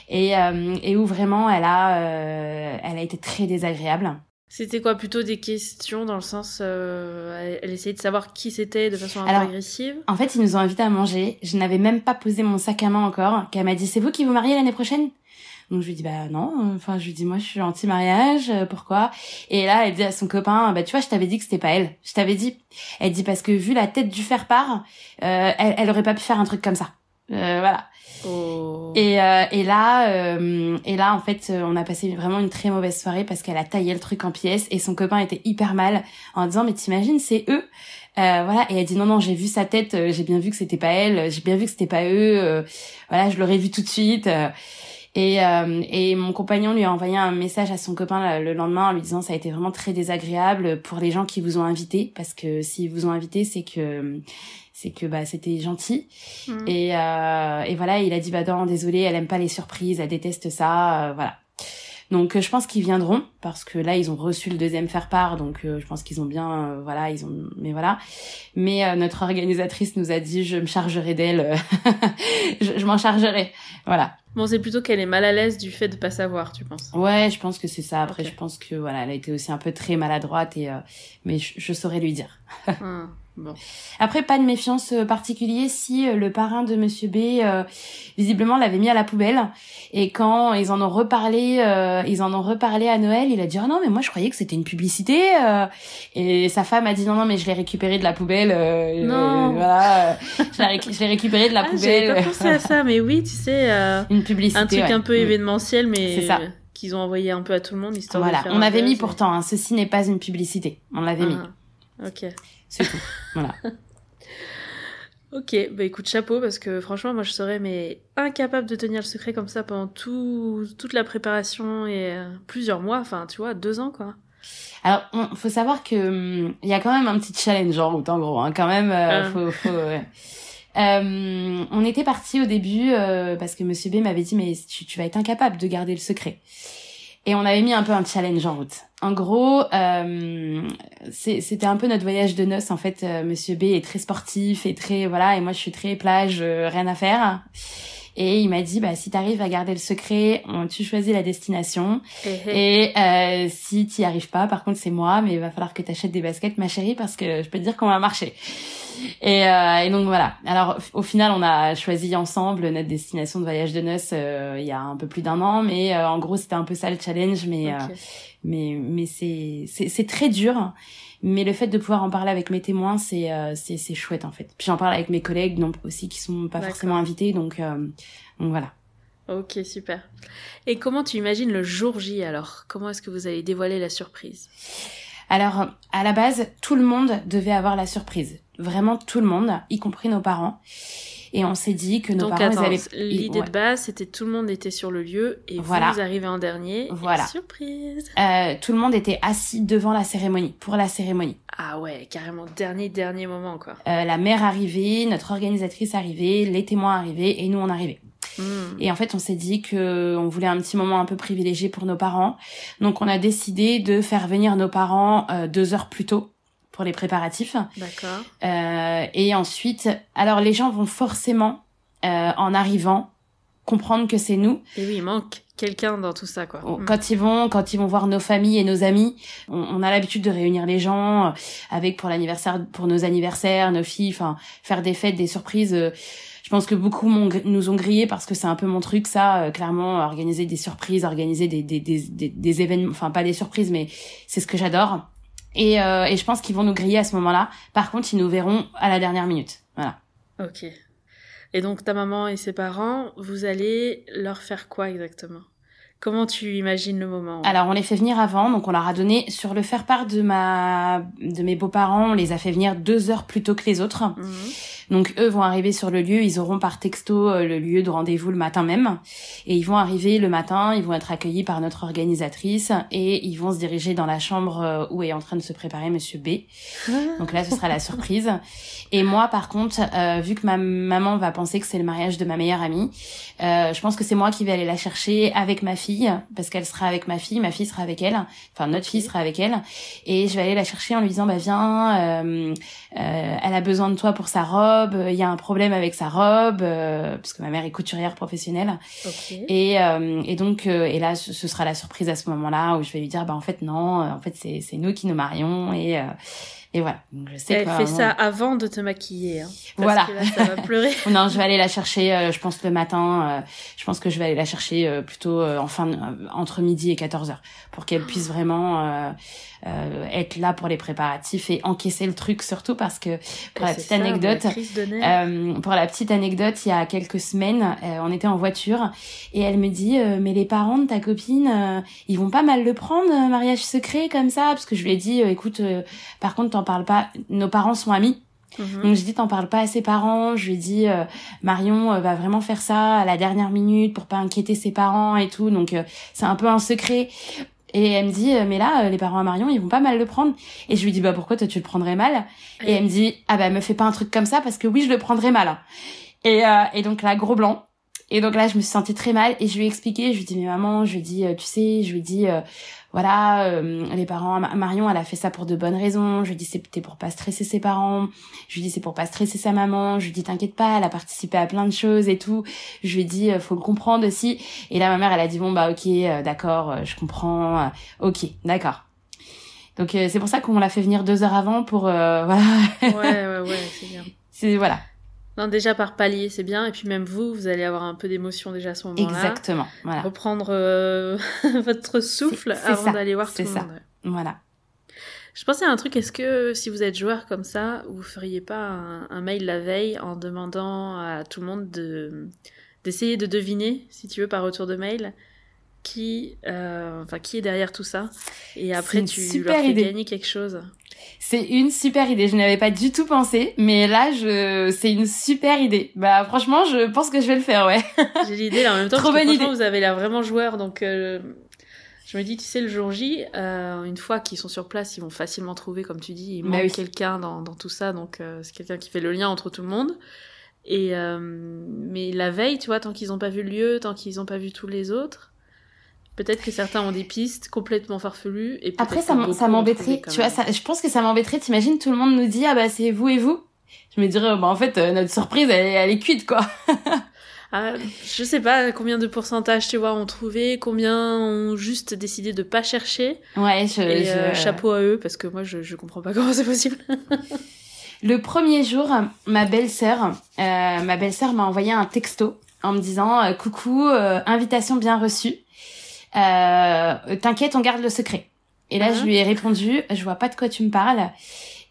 Et euh, et où vraiment elle a euh, elle a été très désagréable. C'était quoi plutôt des questions dans le sens euh, elle essayait de savoir qui c'était de façon un peu agressive? en fait ils nous ont invités à manger. Je n'avais même pas posé mon sac à main encore qu'elle m'a dit c'est vous qui vous mariez l'année prochaine? Donc je lui dis bah non, enfin je lui dis moi je suis anti-mariage, euh, pourquoi? Et là elle dit à son copain bah tu vois je t'avais dit que c'était pas elle, je t'avais dit. Elle dit parce que vu la tête du faire part, euh, elle, elle aurait pas pu faire un truc comme ça. Euh, voilà. Oh. Et, euh, et là, euh, et là, en fait, on a passé vraiment une très mauvaise soirée parce qu'elle a taillé le truc en pièces et son copain était hyper mal en disant mais t'imagines c'est eux. Euh, voilà et elle dit non non j'ai vu sa tête j'ai bien vu que c'était pas elle j'ai bien vu que c'était pas eux voilà je l'aurais vu tout de suite Et, euh, et mon compagnon lui a envoyé un message à son copain le, lendemain en lui disant ça a été vraiment très désagréable pour les gens qui vous ont invité. Parce que s'ils vous ont invité c'est que c'est que bah c'était gentil. Mm. et euh, et voilà il a dit bah non désolé elle aime pas les surprises elle déteste ça euh, voilà donc euh, je pense qu'ils viendront parce que là ils ont reçu le deuxième faire part donc euh, je pense qu'ils ont bien euh, voilà ils ont mais voilà. Mais euh, notre organisatrice nous a dit je me chargerai d'elle je, je m'en chargerai. Voilà. Bon, c'est plutôt qu'elle est mal à l'aise du fait de pas savoir, tu penses. ouais je pense que c'est ça. Après je pense que voilà elle a été aussi un peu très maladroite et euh, mais je, je saurais lui dire. Ah, bon. Après, pas de méfiance euh, particulier si euh, le parrain de Monsieur B, euh, visiblement, l'avait mis à la poubelle. Et quand ils en ont reparlé, euh, ils en ont reparlé à Noël, il a dit, oh non, mais moi, je croyais que c'était une publicité. euh. Et sa femme a dit, non, non, mais je l'ai récupéré de la poubelle. euh, Non. voilà, je l'ai récu- récupéré de la Ah, poubelle. pas pensé à ça, mais oui, tu sais, euh, une publicité. un truc ouais. un peu Mm. événementiel, mais C'est ça. qu'ils ont envoyé un peu à tout le monde, histoire Voilà, de faire on un avait mis pourtant, hein, ceci n'est pas une publicité. On l'avait mis, Ah, Ok. C'est tout. Voilà. Ok, bah écoute, chapeau, parce que franchement, moi je serais mais incapable de tenir le secret comme ça pendant tout, toute la préparation et euh, plusieurs mois, enfin tu vois, deux ans quoi. Alors, on, faut savoir que hum, il y a quand même un petit challenge en route, en gros. Hein, quand même, euh, Ah. faut, faut, ouais. Euh, on était parti au début parce que Monsieur B m'avait dit mais tu, tu vas être incapable de garder le secret. Et on avait mis un peu un challenge en route. En gros, euh, c'était un peu notre voyage de noces. En fait, euh, Monsieur B est très sportif et très voilà, et moi je suis très plage, euh, rien à faire. Et il m'a dit bah si t'arrives à garder le secret, on, tu choisis la destination. Eh, eh. Et euh, si t'y arrives pas, par contre c'est moi, mais il va falloir que t'achètes des baskets, ma chérie, parce que je peux te dire qu'on va marcher. Et, euh, et donc voilà. Alors au final, on a choisi ensemble notre destination de voyage de noces euh, il y a un peu plus d'un an, mais euh, en gros c'était un peu ça le challenge, mais euh, Ok. mais mais c'est c'est c'est très dur. Mais le fait de pouvoir en parler avec mes témoins, c'est euh, c'est c'est chouette en fait. Puis j'en parle avec mes collègues non aussi qui sont pas forcément invités, donc euh, donc voilà. Ok, super. Et comment tu imagines le jour J alors? Comment est-ce que vous allez dévoiler la surprise? Alors, à la base, tout le monde devait avoir la surprise. Vraiment tout le monde, y compris nos parents. Et on s'est dit que nos Donc parents, avaient... l'idée ouais. de base, c'était tout le monde était sur le lieu et Voilà. vous arrivez en dernier. et Voilà. surprise Euh, tout le monde était assis devant la cérémonie, pour la cérémonie. Ah ouais, carrément dernier dernier moment quoi. Euh, la mère arrivait, notre organisatrice arrivait, les témoins arrivaient et nous on arrivait. Hmm. Et en fait, on s'est dit que on voulait un petit moment un peu privilégié pour nos parents. Donc, on a décidé de faire venir nos parents euh, deux heures plus tôt pour les préparatifs. D'accord. Euh, et ensuite, alors les gens vont forcément, euh, en arrivant, comprendre que c'est nous. Et oui, il manque quelqu'un dans tout ça quoi. Hmm. Quand ils vont, quand ils vont voir nos familles et nos amis, on, on a l'habitude de réunir les gens euh, avec pour l'anniversaire, pour nos anniversaires, nos filles, enfin faire des fêtes, des surprises. euh, je pense que beaucoup nous ont grillé parce que c'est un peu mon truc, ça. euh, clairement, organiser des surprises, organiser des des des des, des événements, enfin pas des surprises, mais c'est ce que j'adore. Et, euh, et je pense qu'ils vont nous griller à ce moment-là. Par contre, ils nous verront à la dernière minute. Voilà. Ok. Et donc ta maman et ses parents, vous allez leur faire quoi exactement? Comment tu imagines le moment? Alors on les fait venir avant, donc on leur a donné sur le faire part de ma de mes beaux-parents, on les a fait venir deux heures plus tôt que les autres. Mhm. Donc eux vont arriver sur le lieu, ils auront par texto euh, le lieu de rendez-vous le matin même, et ils vont arriver le matin, ils vont être accueillis par notre organisatrice et ils vont se diriger dans la chambre euh, où est en train de se préparer Monsieur B. Donc là ce sera la surprise. Et moi par contre, euh, vu que ma maman va penser que c'est le mariage de ma meilleure amie, euh, je pense que c'est moi qui vais aller la chercher avec ma fille parce qu'elle sera avec ma fille, ma fille sera avec elle, enfin notre fille sera avec elle, et je vais aller la chercher en lui disant bah viens, euh, elle a besoin de toi pour sa robe, il y a un problème avec sa robe euh, parce que ma mère est couturière professionnelle Ok. et, euh, et donc euh, et là ce, sera la surprise à ce moment-là où je vais lui dire bah en fait non, en fait c'est c'est nous qui nous marions et euh, et voilà. Donc je sais Elle fait vraiment- ça avant de te maquiller. Hein, parce Voilà. que là, ça va pleurer. non, je vais aller la chercher, euh, je pense le matin. euh, je pense que je vais aller la chercher euh, plutôt euh, en fin de- euh, entre midi et 14 heures pour qu'elle puisse vraiment euh, euh, être là pour les préparatifs et encaisser le truc surtout parce que pour la Et petite ça, anecdote, la euh, pour la petite anecdote, il y a quelques semaines, euh, on était en voiture et elle me dit euh, mais les parents de ta copine, euh, ils vont pas mal le prendre mariage secret comme ça parce que je lui ai dit euh, écoute euh, par contre t'en parles pas, nos parents sont amis Mhm. Donc je dis t'en parles pas à ses parents. Je lui dis euh, Marion euh, va vraiment faire ça à la dernière minute pour pas inquiéter ses parents et tout. Donc euh, c'est un peu un secret. Et elle me dit mais là les parents à Marion ils vont pas mal le prendre. Et je lui dis bah pourquoi toi tu le prendrais mal? Et elle me dit ah bah me fais pas un truc comme ça parce que oui je le prendrais mal. Et, et donc là gros blanc. Et donc là je me suis sentie très mal et je lui ai expliqué. Je lui dis mais maman je lui dis tu sais je lui dis voilà, euh, les parents, Marion, elle a fait ça pour de bonnes raisons. Je lui dis c'était pour pas stresser ses parents. Je lui dis c'est pour pas stresser sa maman. Je lui dis t'inquiète pas, elle a participé à plein de choses et tout. Je lui dis euh, faut le comprendre aussi. Et là ma mère elle a dit bon bah ok euh, d'accord, je comprends. ok d'accord. Donc c'est pour ça qu'on l'a fait venir deux heures avant pour voilà. ouais ouais ouais c'est bien. C'est voilà. Non, déjà par palier, c'est bien. Et puis même vous, vous allez avoir un peu d'émotion déjà à ce moment-là. Exactement. Voilà. Reprendre euh, votre souffle avant d'aller voir tout le monde. Voilà. Je pensais à un truc. Est-ce que si vous êtes joueur comme ça, vous feriez pas un, mail la veille en demandant à tout le monde de d'essayer de deviner, si tu veux, par retour de mail, qui, euh, enfin, qui est derrière tout ça? Et après, tu leur fais gagner quelque chose? C'est une super idée. Je n'avais pas du tout pensé, mais là, je, c'est une super idée. Bah, franchement, je pense que je vais le faire, ouais. J'ai l'idée là en même temps. Trop bonne idée. Vous avez l'air vraiment joueur, donc euh, je me dis, tu sais, le jour J, euh, une fois qu'ils sont sur place, ils vont facilement trouver, comme tu dis, il bah manque quelqu'un dans, dans tout ça, donc euh, c'est quelqu'un qui fait le lien entre tout le monde. Et mais la veille, tu vois, tant qu'ils n'ont pas vu le lieu, tant qu'ils n'ont pas vu tous les autres, Peut-être que certains ont des pistes complètement farfelues. Et Après, ça, m'embêterait. Tu vois, ça, je pense que ça m'embêterait. T'imagines, tout le monde nous dit, ah bah c'est vous et vous. Je me dirais, bah en fait, euh, notre surprise, elle, elle est cuite, quoi. ah, je sais pas combien de pourcentage, tu vois, ont trouvé, combien ont juste décidé de pas chercher. Ouais, je, et, euh, chapeau à eux, parce que moi, je, je comprends pas comment c'est possible. Le premier jour, ma belle-sœur, euh, ma belle-sœur m'a envoyé un texto en me disant, coucou, invitation bien reçue t'inquiète, on garde le secret. Et là, je uh-huh. lui ai répondu, je vois pas de quoi tu me parles.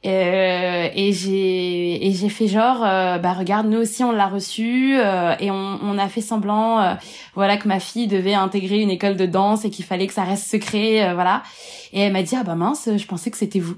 Euh, et j'ai et j'ai fait genre euh, bah regarde nous aussi on l'a reçu euh, et on, on a fait semblant euh, voilà que ma fille devait intégrer une école de danse et qu'il fallait que ça reste secret voilà et elle m'a dit ah bah mince je pensais que c'était vous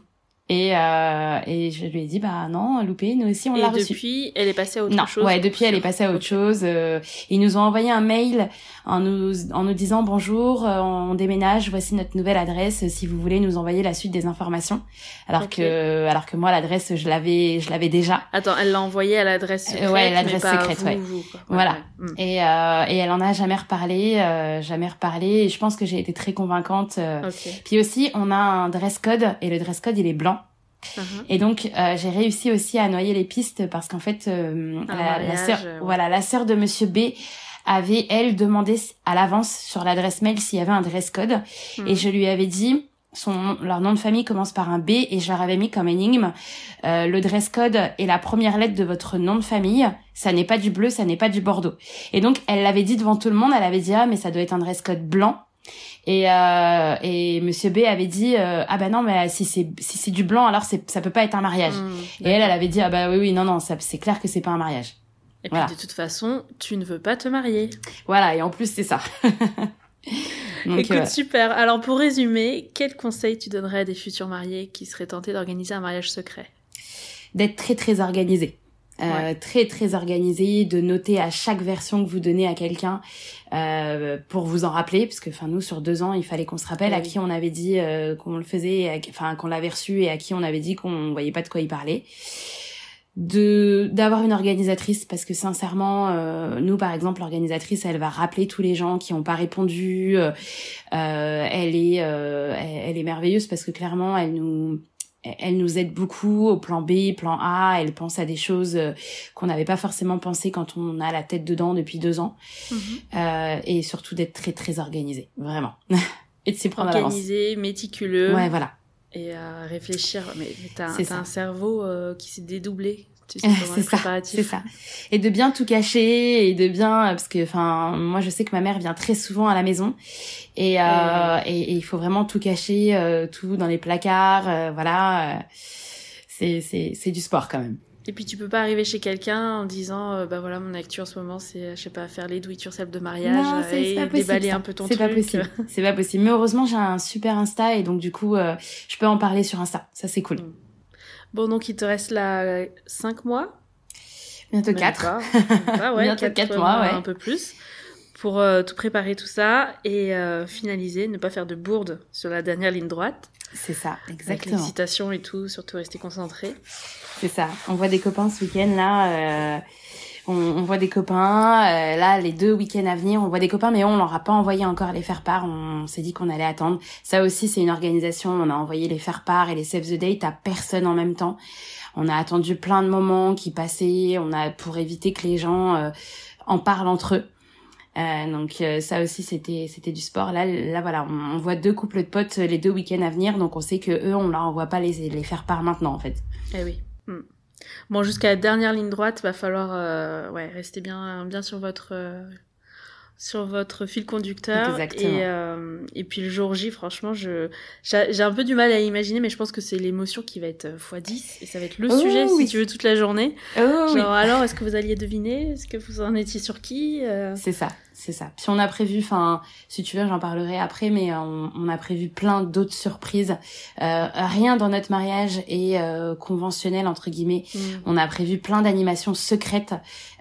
et, euh, et je lui ai dit, bah non, loupé, nous aussi on l'a reçu. Et depuis, elle est passée à autre chose Ouais, depuis elle est passée à autre chose. Euh, ils nous ont envoyé un mail en nous, en nous disant bonjour, euh, on déménage, voici notre nouvelle adresse, si vous voulez nous envoyer la suite des informations. Alors que, alors que moi l'adresse je l'avais, je l'avais déjà. Attends, elle l'a envoyé à l'adresse secrète. ouais, l'adresse secrète, ouais. voilà. Hmm. Et et elle en a jamais reparlé, jamais reparlé. Et je pense que j'ai été très convaincante. Puis aussi, on a un dress code et le dress code il est blanc. Uh-huh. Et donc euh, j'ai réussi aussi à noyer les pistes parce qu'en fait euh, la, sœur, voilà, la sœur de Monsieur B avait elle demandé à l'avance sur l'adresse mail s'il y avait un dress code. Hmm. et je lui avais dit son leur nom de famille commence par un B et je leur avais mis comme énigme euh, le dress code est la première lettre de votre nom de famille. Ça n'est pas du bleu ça n'est pas du bordeaux. Et donc elle l'avait dit devant tout le monde. Elle avait dit ah mais ça doit être un dress code blanc et, euh, et Monsieur B avait dit euh, ah bah non mais si c'est si c'est du blanc alors c'est ça peut pas être un mariage. Mmh, et elle elle avait dit ah bah oui oui non non ça c'est clair que c'est pas un mariage. Et puis de toute façon tu ne veux pas te marier. Voilà et en plus c'est ça. Donc, Écoute euh, super. Alors pour résumer, quel conseil tu donnerais à des futurs mariés qui seraient tentés d'organiser un mariage secret? D'être très très organisé. Euh, très très organisé, de noter à chaque version que vous donnez à quelqu'un euh, pour vous en rappeler, parce que enfin nous sur deux ans il fallait qu'on se rappelle à qui on avait dit euh, qu'on le faisait, enfin qu'on l'avait reçu et à qui on avait dit qu'on voyait pas de quoi il parlait. De d'avoir une organisatrice parce que sincèrement euh, nous par exemple l'organisatrice elle va rappeler tous les gens qui ont pas répondu elle est elle est merveilleuse parce que clairement elle nous elle nous aide beaucoup au plan B, plan A. Elle pense à des choses euh, qu'on n'avait pas forcément pensé quand on a la tête dedans depuis deux ans. Mhm. Euh, et surtout d'être très très organisé, vraiment. et de s'y prendre Organisé, méticuleux. Ouais, voilà. Et à réfléchir. Mais, t'as un cerveau euh, qui s'est dédoublé c'est ça, c'est ça. Et de bien tout cacher et de bien parce que enfin moi je sais que ma mère vient très souvent à la maison et euh, et, il faut vraiment tout cacher euh, tout dans les placards euh, voilà euh, c'est c'est c'est du sport quand même. Et puis tu peux pas arriver chez quelqu'un en disant bah voilà mon actu en ce moment c'est je sais pas faire les do it yourself de mariage non, et pas déballer un peu ton truc. C'est pas possible. c'est pas possible. Mais heureusement j'ai un super Insta et donc du coup je peux en parler sur Insta. Ça c'est cool. Mm. Bon, donc il te reste là 5 mois Bientôt 4. Ah ouais, Bientôt 4 mois, ouais. un peu plus. Pour euh, tout préparer tout ça et euh, finaliser, ne pas faire de bourde sur la dernière ligne droite. C'est ça, exactement. Avec l'excitation et tout, surtout rester concentré. C'est ça. On voit des copains ce week-end là. Euh, on, on, voit des copains. Euh, là, les deux week-ends à venir, on voit des copains, mais on leur a pas envoyé encore les faire part. On, s'est dit qu'on allait attendre. Ça aussi, c'est une organisation. On a envoyé les faire part et les save the date à personne en même temps. On a attendu plein de moments qui passaient. On a pour éviter que les gens euh, en parlent entre eux. Euh, donc euh, ça aussi c'était c'était du sport. Là là voilà, on, voit deux couples de potes les deux week-ends à venir, donc on sait que eux on leur envoie pas les les faire part maintenant en fait. Eh oui. Hmm. Bon, jusqu'à la dernière ligne droite, va falloir euh, ouais, rester bien, bien sur votre, euh, sur votre fil conducteur. Exactement. Et, euh, et puis le jour J, franchement, je, j'ai un peu du mal à imaginer, mais je pense que c'est l'émotion qui va être x10 et ça va être le oh sujet, si tu veux, toute la journée. Oh Genre, alors, est-ce que vous alliez deviner? Est-ce que vous en étiez sur qui C'est ça c'est ça. Puis on a prévu, enfin, si tu veux, j'en parlerai après, mais on, on a prévu plein d'autres surprises. Euh, rien dans notre mariage est euh, conventionnel entre guillemets. Mm. On a prévu plein d'animations secrètes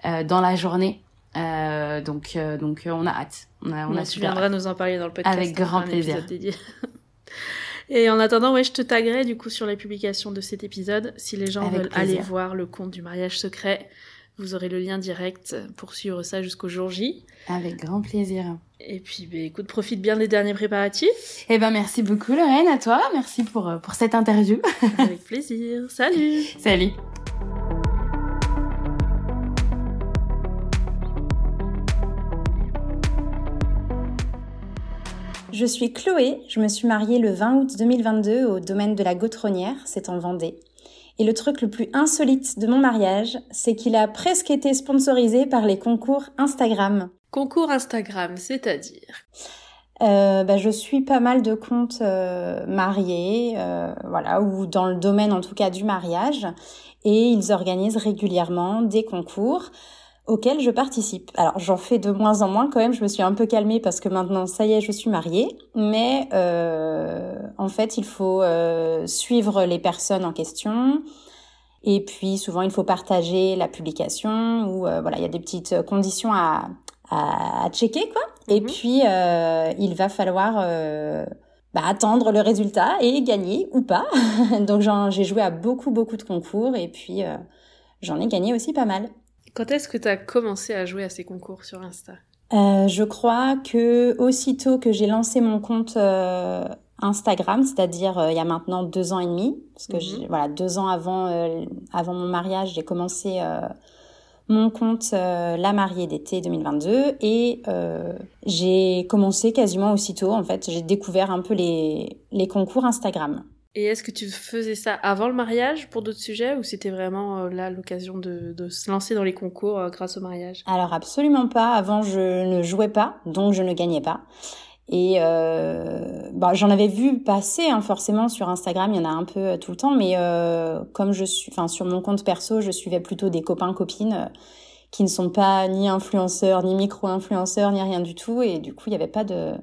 euh, dans la journée. Euh, donc, euh, donc on a hâte. On a, on, a tu viendras nous en parler dans le podcast. Avec grand plaisir. Et en attendant, ouais, je te taguerai du coup sur la publication de cet épisode si les gens veulent aller voir le compte du mariage secret. Vous aurez le lien direct pour suivre ça jusqu'au jour J. Avec grand plaisir. Et puis, bah, écoute, profite bien des derniers préparatifs. Eh ben, merci beaucoup, Lorraine, à toi. Merci pour, euh, pour cette interview. Avec plaisir. Salut. Salut. Je suis Chloé, je me suis mariée le 20 août 2022 au domaine de la Gautronnière, c'est en Vendée. Et le truc le plus insolite de mon mariage, c'est qu'il a presque été sponsorisé par les concours Instagram. Concours Instagram, c'est-à-dire? Euh, bah, je suis pas mal de comptes euh, mariés, euh, voilà, ou dans le domaine en tout cas du mariage, et ils organisent régulièrement des concours auxquels je participe. Alors j'en fais de moins en moins quand même, je me suis un peu calmée parce que maintenant ça y est, je suis mariée, mais euh, en fait il faut euh, suivre les personnes en question et puis souvent il faut partager la publication ou euh, voilà il y a des petites conditions à, à, checker quoi. Et mhm. puis il va falloir bah, attendre le résultat et gagner ou pas. Donc j'ai joué à beaucoup beaucoup de concours et puis j'en ai gagné aussi pas mal. Quand est-ce que tu as commencé à jouer à ces concours sur Insta? Euh, Je crois que aussitôt que j'ai lancé mon compte euh, Instagram, c'est-à-dire euh, il y a maintenant deux ans et demi, parce que mhm. voilà deux ans avant avant mon mariage, j'ai commencé mon compte La mariée d'été 2022 et j'ai commencé quasiment aussitôt. En fait, j'ai découvert un peu les les concours Instagram. Et est-ce que tu faisais ça avant le mariage pour d'autres sujets ou c'était vraiment euh, là l'occasion de, se lancer dans les concours euh, grâce au mariage? Alors absolument pas. Avant je ne jouais pas, donc je ne gagnais pas. Et euh, bah, j'en avais vu passer hein, forcément sur Instagram, il y en a un peu euh, tout le temps, mais comme je suis, enfin sur mon compte perso, je suivais plutôt des copains copines qui ne sont pas ni influenceurs, ni micro-influenceurs, ni rien du tout, et du coup il n'y avait pas de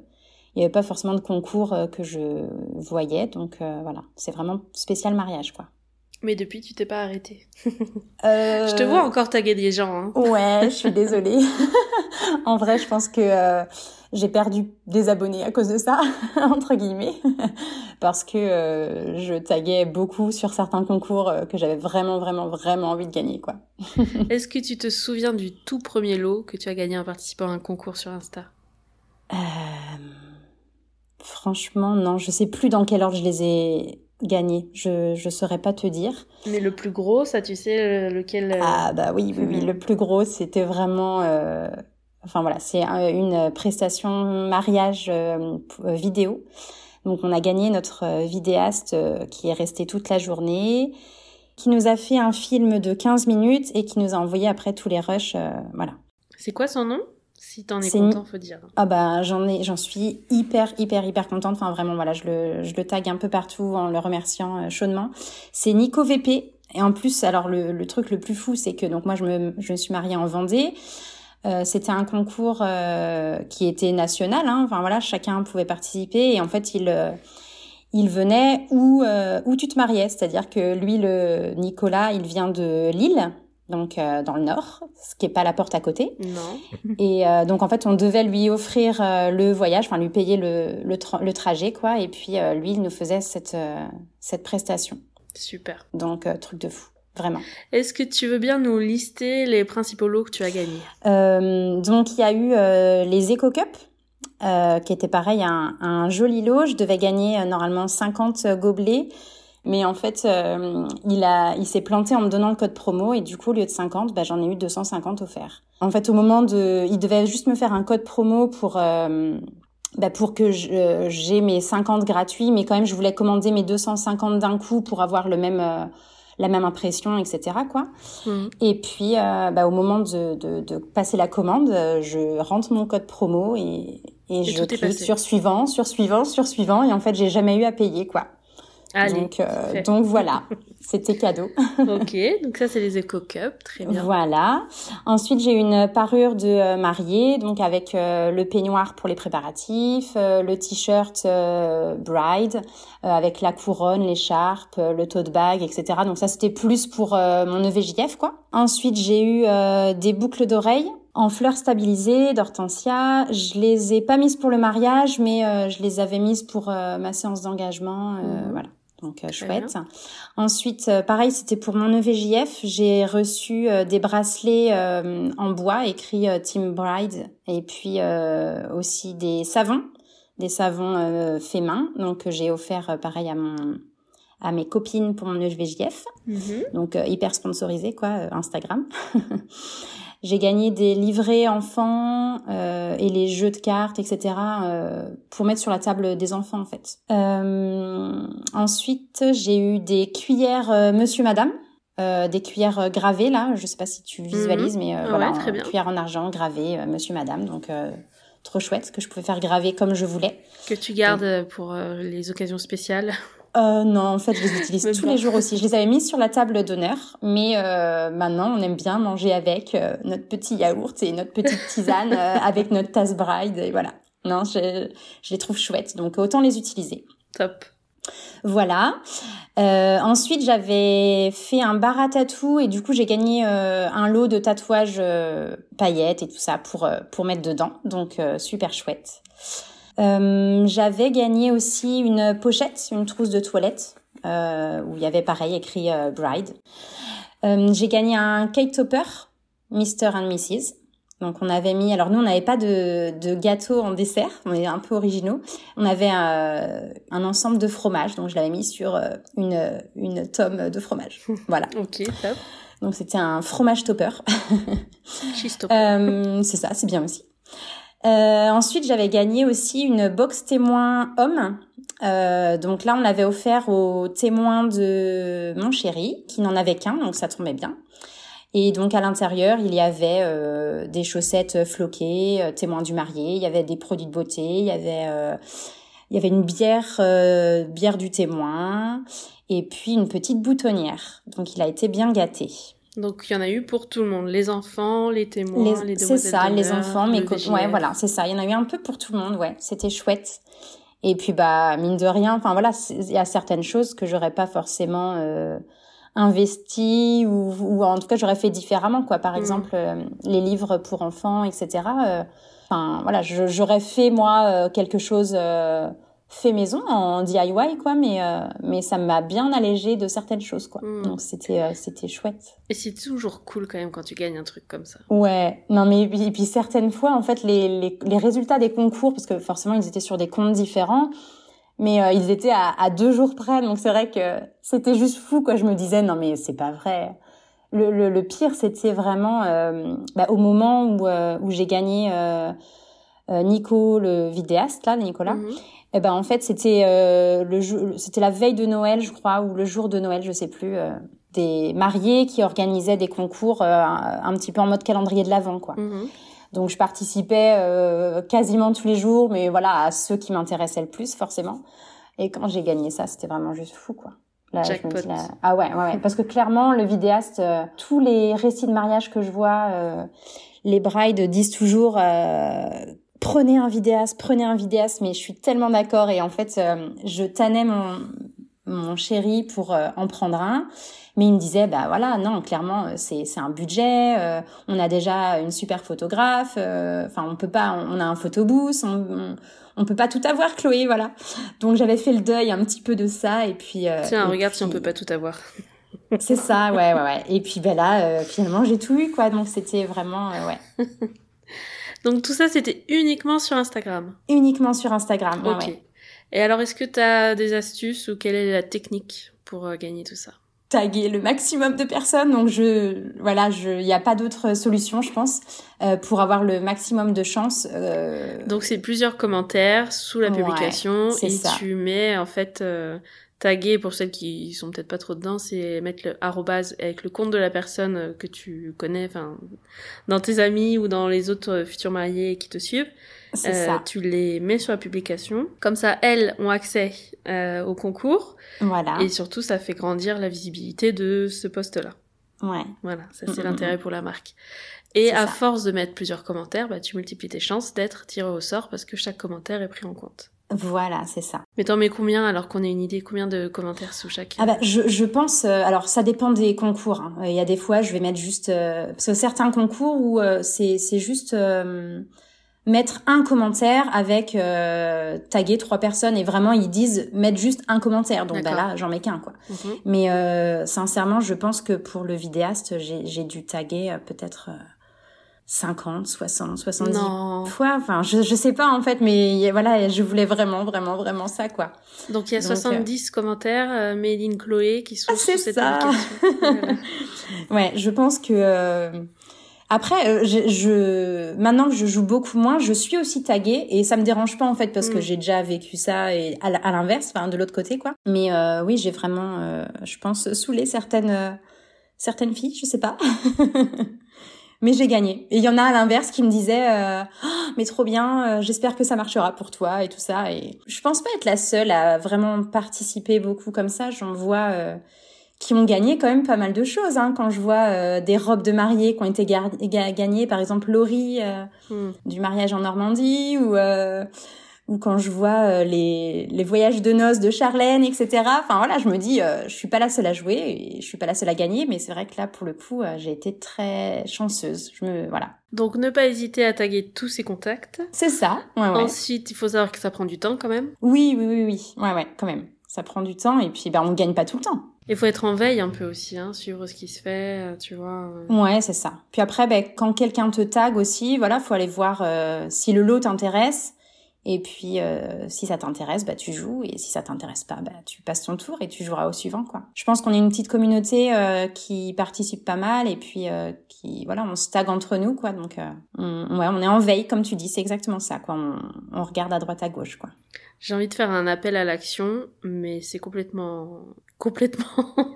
il n'y avait pas forcément de concours euh, que je voyais. Donc euh, voilà, c'est vraiment spécial mariage, quoi. Mais depuis, tu t'es pas arrêtée. euh... Je te vois encore taguer des gens. Hein. Ouais, je suis désolée. en vrai, je pense que euh, j'ai perdu des abonnés à cause de ça, entre guillemets, parce que je taguais beaucoup sur certains concours que j'avais vraiment, vraiment, vraiment envie de gagner, quoi. Est-ce que tu te souviens du tout premier lot que tu as gagné en participant à un concours sur Insta? Franchement, non, je sais plus dans quel ordre je les ai gagnés. Je je saurais pas te dire. Mais le plus gros, ça, tu sais lequel euh, Ah bah oui, oui, oui, le plus gros, c'était vraiment. Euh... Enfin voilà, c'est une prestation mariage euh, vidéo. Donc on a gagné notre vidéaste euh, qui est resté toute la journée, qui nous a fait un film de 15 minutes et qui nous a envoyé après tous les rushs. voilà. C'est quoi son nom? Si t'en es content, faut dire. Ah bah j'en ai, j'en suis hyper hyper hyper contente. Enfin vraiment voilà, je le je le tag un peu partout en le remerciant euh, chaudement. C'est Nico VP et en plus alors le, le truc le plus fou c'est que donc moi je me je me suis mariée en Vendée. Euh, c'était un concours euh, qui était national. Hein. Enfin voilà, chacun pouvait participer et en fait il il venait où où tu te mariais, c'est-à-dire que lui le Nicolas, il vient de Lille, donc dans le nord, ce qui est pas la porte à côté. Non. Et donc en fait, on devait lui offrir le voyage, enfin lui payer le le, le, trajet quoi, et puis lui il nous faisait cette cette prestation. Super. Donc truc de fou. Vraiment. Est-ce que tu veux bien nous lister les principaux lots que tu as gagnés? Euh, Donc, il y a eu euh, les Eco Cup, euh, qui était pareil, un, un, joli lot. Je devais gagner euh, normalement 50 gobelets. Mais en fait, euh, il a, il s'est planté en me donnant le code promo et du coup, au lieu de 50, bah, j'en ai eu 250 offerts. En fait, au moment de, il devait juste me faire un code promo pour, bah, pour que j'ai mes 50 gratuits, mais quand même, je voulais commander mes 250 d'un coup pour avoir le même la même impression, etc. Quoi. Mmh. Et puis, euh, bah, au moment de, de, de, passer la commande, euh, je rentre mon code promo et, et, je clique sur suivant, sur suivant, sur suivant, et en fait, j'ai jamais eu à payer, quoi. Allez, donc, euh, donc voilà, c'était cadeau. ok, donc ça c'est les Eco Cup, très bien. Voilà. Ensuite j'ai une parure de euh, mariée, donc avec euh, le peignoir pour les préparatifs, euh, le t-shirt bride, avec la couronne, l'écharpe, le tote bag, etc. Donc ça c'était plus pour mon EVJF quoi. Ensuite j'ai eu des boucles d'oreilles en fleurs stabilisées d'hortensia. Je les ai pas mises pour le mariage, mais je les avais mises pour ma séance d'engagement. Mmh. Voilà donc euh, chouette. Ensuite, euh, pareil, c'était pour mon EVJF. J'ai reçu euh, des bracelets en bois écrit Team Bride et puis aussi des savons, des savons fait main. Donc j'ai offert pareil à mon à mes copines pour mon EVJF. Mm-hmm. Donc hyper sponsorisé quoi, Instagram. J'ai gagné des livrets enfants euh, et les jeux de cartes, etc. Euh, pour mettre sur la table des enfants en fait. Euh, ensuite, j'ai eu des cuillères euh, Monsieur Madame. Euh, des cuillères gravées là, je sais pas si tu visualises, mhm. mais ah voilà, très bien. cuillères en argent gravées Monsieur Madame, donc trop chouette que je pouvais faire graver comme je voulais. Que tu gardes pour les occasions spéciales. Euh, non, en fait, je les utilise tous les jours aussi. Je les avais mis sur la table d'honneur, mais euh, maintenant, on aime bien manger avec euh, notre petit yaourt et notre petite tisane euh, avec notre tasse bride et voilà. Non, je, je les trouve chouettes, donc autant les utiliser. Top. Voilà. Euh, ensuite, j'avais fait un bar à tatou et du coup, j'ai gagné un lot de tatouages paillettes et tout ça pour pour mettre dedans. Donc super chouette. Euh, j'avais gagné aussi une pochette, une trousse de toilette, euh, où il y avait pareil écrit euh, Bride. J'ai gagné un cake topper, Mr. and Mrs. Donc on avait mis, alors nous on n'avait pas de, de gâteau en dessert, on est un peu originaux. On avait un, un ensemble de fromage, donc je l'avais mis sur une, une tome de fromage. Voilà. ok, top. Donc c'était un fromage topper. Cheese topper. euh, c'est ça, c'est bien aussi. Euh, ensuite, j'avais gagné aussi une box témoin homme. Euh, donc là, on l'avait offert au témoin de mon chéri, qui n'en avait qu'un, donc ça tombait bien. Et donc à l'intérieur, il y avait euh, des chaussettes floquées, euh, témoin du marié. Il y avait des produits de beauté. Il y avait euh, il y avait une bière bière du témoin et puis une petite boutonnière. Donc il a été bien gâté. Donc il y en a eu pour tout le monde, les enfants, les témoins, les, C'est ça, les enfants, mes copains. Ouais, voilà, c'est ça. Il y en a eu un peu pour tout le monde, ouais. C'était chouette. Et puis bah mine de rien, enfin voilà, il y a certaines choses que j'aurais pas forcément euh, investi ou, ou en tout cas j'aurais fait différemment quoi. Par mm. exemple, euh, les livres pour enfants, etc. Euh, enfin voilà, j'aurais fait moi euh, quelque chose fait maison en DIY quoi mais euh, mais ça m'a bien allégé de certaines choses quoi. Mm. donc c'était euh, c'était chouette. Et c'est toujours cool quand même quand tu gagnes un truc comme ça. Ouais. Non mais et puis, certaines fois en fait les, les, les résultats des concours parce que forcément ils étaient sur des comptes différents mais euh, ils étaient à, à, deux jours près. Donc c'est vrai que c'était juste fou quoi. Je me disais non mais c'est pas vrai. Le, le, le pire c'était vraiment bah, au moment où où j'ai gagné Nico le vidéaste là Nicolas. Mm-hmm. Eh ben en fait c'était euh, le c'était la veille de Noël je crois ou le jour de Noël je sais plus euh, des mariés qui organisaient des concours euh, un, petit peu en mode calendrier de l'avant quoi. Mhm. Donc je participais quasiment tous les jours mais voilà à ceux qui m'intéressaient le plus forcément. Et quand j'ai gagné ça c'était vraiment juste fou quoi. Là, je me dis, Ah ouais, ouais, ouais, parce que clairement le vidéaste, tous les récits de mariage que je vois, les brides disent toujours prenez un vidéaste, prenez un vidéaste, mais je suis tellement d'accord et en fait, euh, je tannais mon, mon chéri pour euh, en prendre un. Mais il me disait, bah voilà, non, clairement, euh, c'est c'est un budget. on a déjà une super photographe. Enfin, on peut pas. On a un photobooth. On, on, peut pas tout avoir, Chloé. Voilà. Donc j'avais fait le deuil un petit peu de ça et puis. Tiens, regarde si on peut pas tout avoir. c'est ça, ouais, ouais, ouais. Et puis ben là, finalement, j'ai tout eu, quoi. Donc c'était vraiment, ouais. Donc tout ça, c'était uniquement sur Instagram. Uniquement sur Instagram. Ok. Et alors, est-ce que tu as des astuces ou quelle est la technique pour euh, gagner tout ça? Taguer le maximum de personnes. Donc je, voilà, je, il n'y a pas d'autre solution, je pense, euh, pour avoir le maximum de chance. Euh... Donc c'est plusieurs commentaires sous la publication et tu mets en fait euh, taguer pour celles qui sont peut-être pas trop dedans, c'est mettre le arrobase avec le compte de la personne euh, que tu connais, enfin, dans tes amis ou dans les autres euh, futurs mariés qui te suivent. C'est euh, ça. Tu les mets sur la publication. Comme ça, elles ont accès euh, au concours. Voilà. Et surtout, ça fait grandir la visibilité de ce poste-là. Ouais. Voilà, ça c'est l'intérêt pour la marque. Et à force de mettre plusieurs commentaires, bah, tu multiplies tes chances d'être tiré au sort parce que chaque commentaire est pris en compte. Voilà, c'est ça. Mais t'en mets combien alors qu'on ait une idée? Combien de commentaires sous chaque? Ah bah je, je pense. Euh, alors ça dépend des concours. Hein. Il y a des fois je vais mettre juste euh, parce que certains concours où euh, c'est c'est juste mettre un commentaire avec taguer trois personnes et vraiment ils disent mettre juste un commentaire. Donc bah là j'en mets qu'un quoi. Mhm. Mais sincèrement je pense que pour le vidéaste j'ai j'ai dû taguer peut-être 50, 60, 70 fois. Enfin, je, je sais pas en fait, mais voilà, je voulais vraiment, vraiment, vraiment ça, quoi. Donc il y a 70 euh, commentaires euh, in Chloé qui sont ah, sur cette ça. ouais, je pense que euh, après, euh, je, je, maintenant que je joue beaucoup moins, je suis aussi taguée et ça me dérange pas en fait parce que mm. j'ai déjà vécu ça et à, l'inverse, enfin de l'autre côté, quoi. Mais oui, j'ai vraiment, je pense, saoulé certaines certaines filles, je sais pas. mais j'ai gagné. Et il y en a à l'inverse qui me disaient euh, oh, mais trop bien, euh, j'espère que ça marchera pour toi et tout ça. Et je pense pas être la seule à vraiment participer beaucoup comme ça. J'en vois euh, qui ont gagné quand même pas mal de choses. Hein, quand je vois euh, des robes de mariée qui ont été gagnées, par exemple Laurie hmm. du mariage en Normandie ou ou quand je vois euh, les, les voyages de noces de Charlène, etc. Enfin voilà, je me dis, euh, je suis pas la seule à jouer, et je suis pas la seule à gagner, mais c'est vrai que là, pour le coup, euh, j'ai été très chanceuse. Je me voilà. Donc ne pas hésiter à taguer tous ces contacts. C'est ça. Ouais, ouais. Ensuite, il faut savoir que ça prend du temps quand même. Oui, oui, oui, oui. Ouais, ouais, quand même. Ça prend du temps et puis ben on gagne pas tout le temps. Il faut être en veille un peu aussi, hein, suivre ce qui se fait, tu vois. Ouais, c'est ça. Puis après, ben, quand quelqu'un te tag aussi, voilà, faut aller voir si le lot t'intéresse et puis, euh, si ça t'intéresse, bah, tu joues. Et si ça t'intéresse pas, bah, tu passes ton tour et tu joueras au suivant, quoi. Je pense qu'on est une petite communauté euh, qui participe pas mal et puis euh, qui, voilà, on se tag entre nous, quoi. Donc, on, ouais, on est en veille, comme tu dis. C'est exactement ça, quoi. On, on regarde à droite, à gauche, quoi. J'ai envie de faire un appel à l'action, mais c'est complètement complètement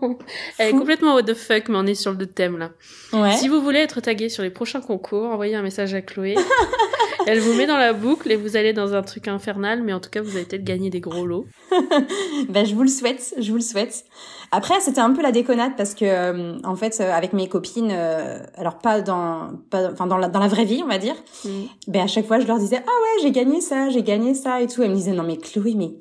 elle est complètement what the fuck mais on est sur le thème là ouais. si vous voulez être tagué sur les prochains concours envoyez un message à Chloé elle vous met dans la boucle et vous allez dans un truc infernal mais en tout cas vous allez peut-être gagner des gros lots. Ben je vous le souhaite je vous le souhaite. Après c'était un peu la déconnade parce que euh, en fait euh, avec mes copines euh, alors pas dans pas enfin dans la dans la vraie vie on va dire mm. ben à chaque fois je leur disais ah ouais j'ai gagné ça j'ai gagné ça et tout. Elles me disaient non mais Chloé mais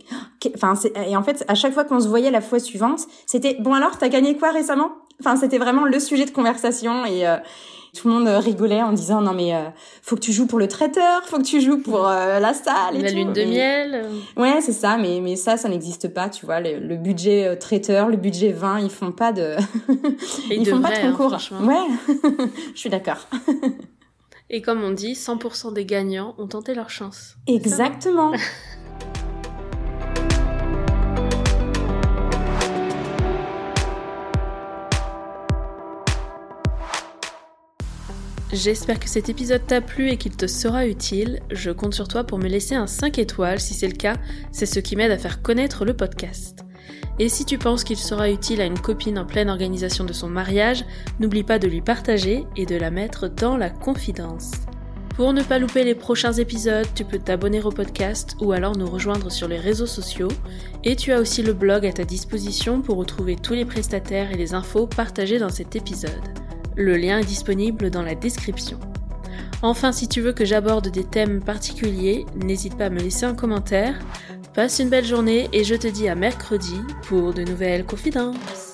enfin et en fait à chaque fois qu'on se voyait la fois suivante c'était bon alors t'as gagné quoi récemment? Enfin c'était vraiment le sujet de conversation et euh, tout le monde rigolait en disant non mais euh, faut que tu joues pour le traiteur, faut que tu joues pour euh, la salle et la lune de miel. Ouais c'est ça mais mais ça ça n'existe pas tu vois le, budget traiteur, le budget vin ils font pas de ils font pas de hein, concours. ouais je suis d'accord. Et comme on dit, 100% des gagnants ont tenté leur chance. Exactement. J'espère que cet épisode t'a plu et qu'il te sera utile. Je compte sur toi pour me laisser un 5 étoiles. Si c'est le cas, c'est ce qui m'aide à faire connaître le podcast. Et si tu penses qu'il sera utile à une copine en pleine organisation de son mariage, n'oublie pas de lui partager et de la mettre dans la confidence. Pour ne pas louper les prochains épisodes, tu peux t'abonner au podcast ou alors nous rejoindre sur les réseaux sociaux. Et tu as aussi le blog à ta disposition pour retrouver tous les prestataires et les infos partagées dans cet épisode. Le lien est disponible dans la description. Enfin, si tu veux que j'aborde des thèmes particuliers, n'hésite pas à me laisser un commentaire. Passe une belle journée et je te dis à mercredi pour de nouvelles confidences.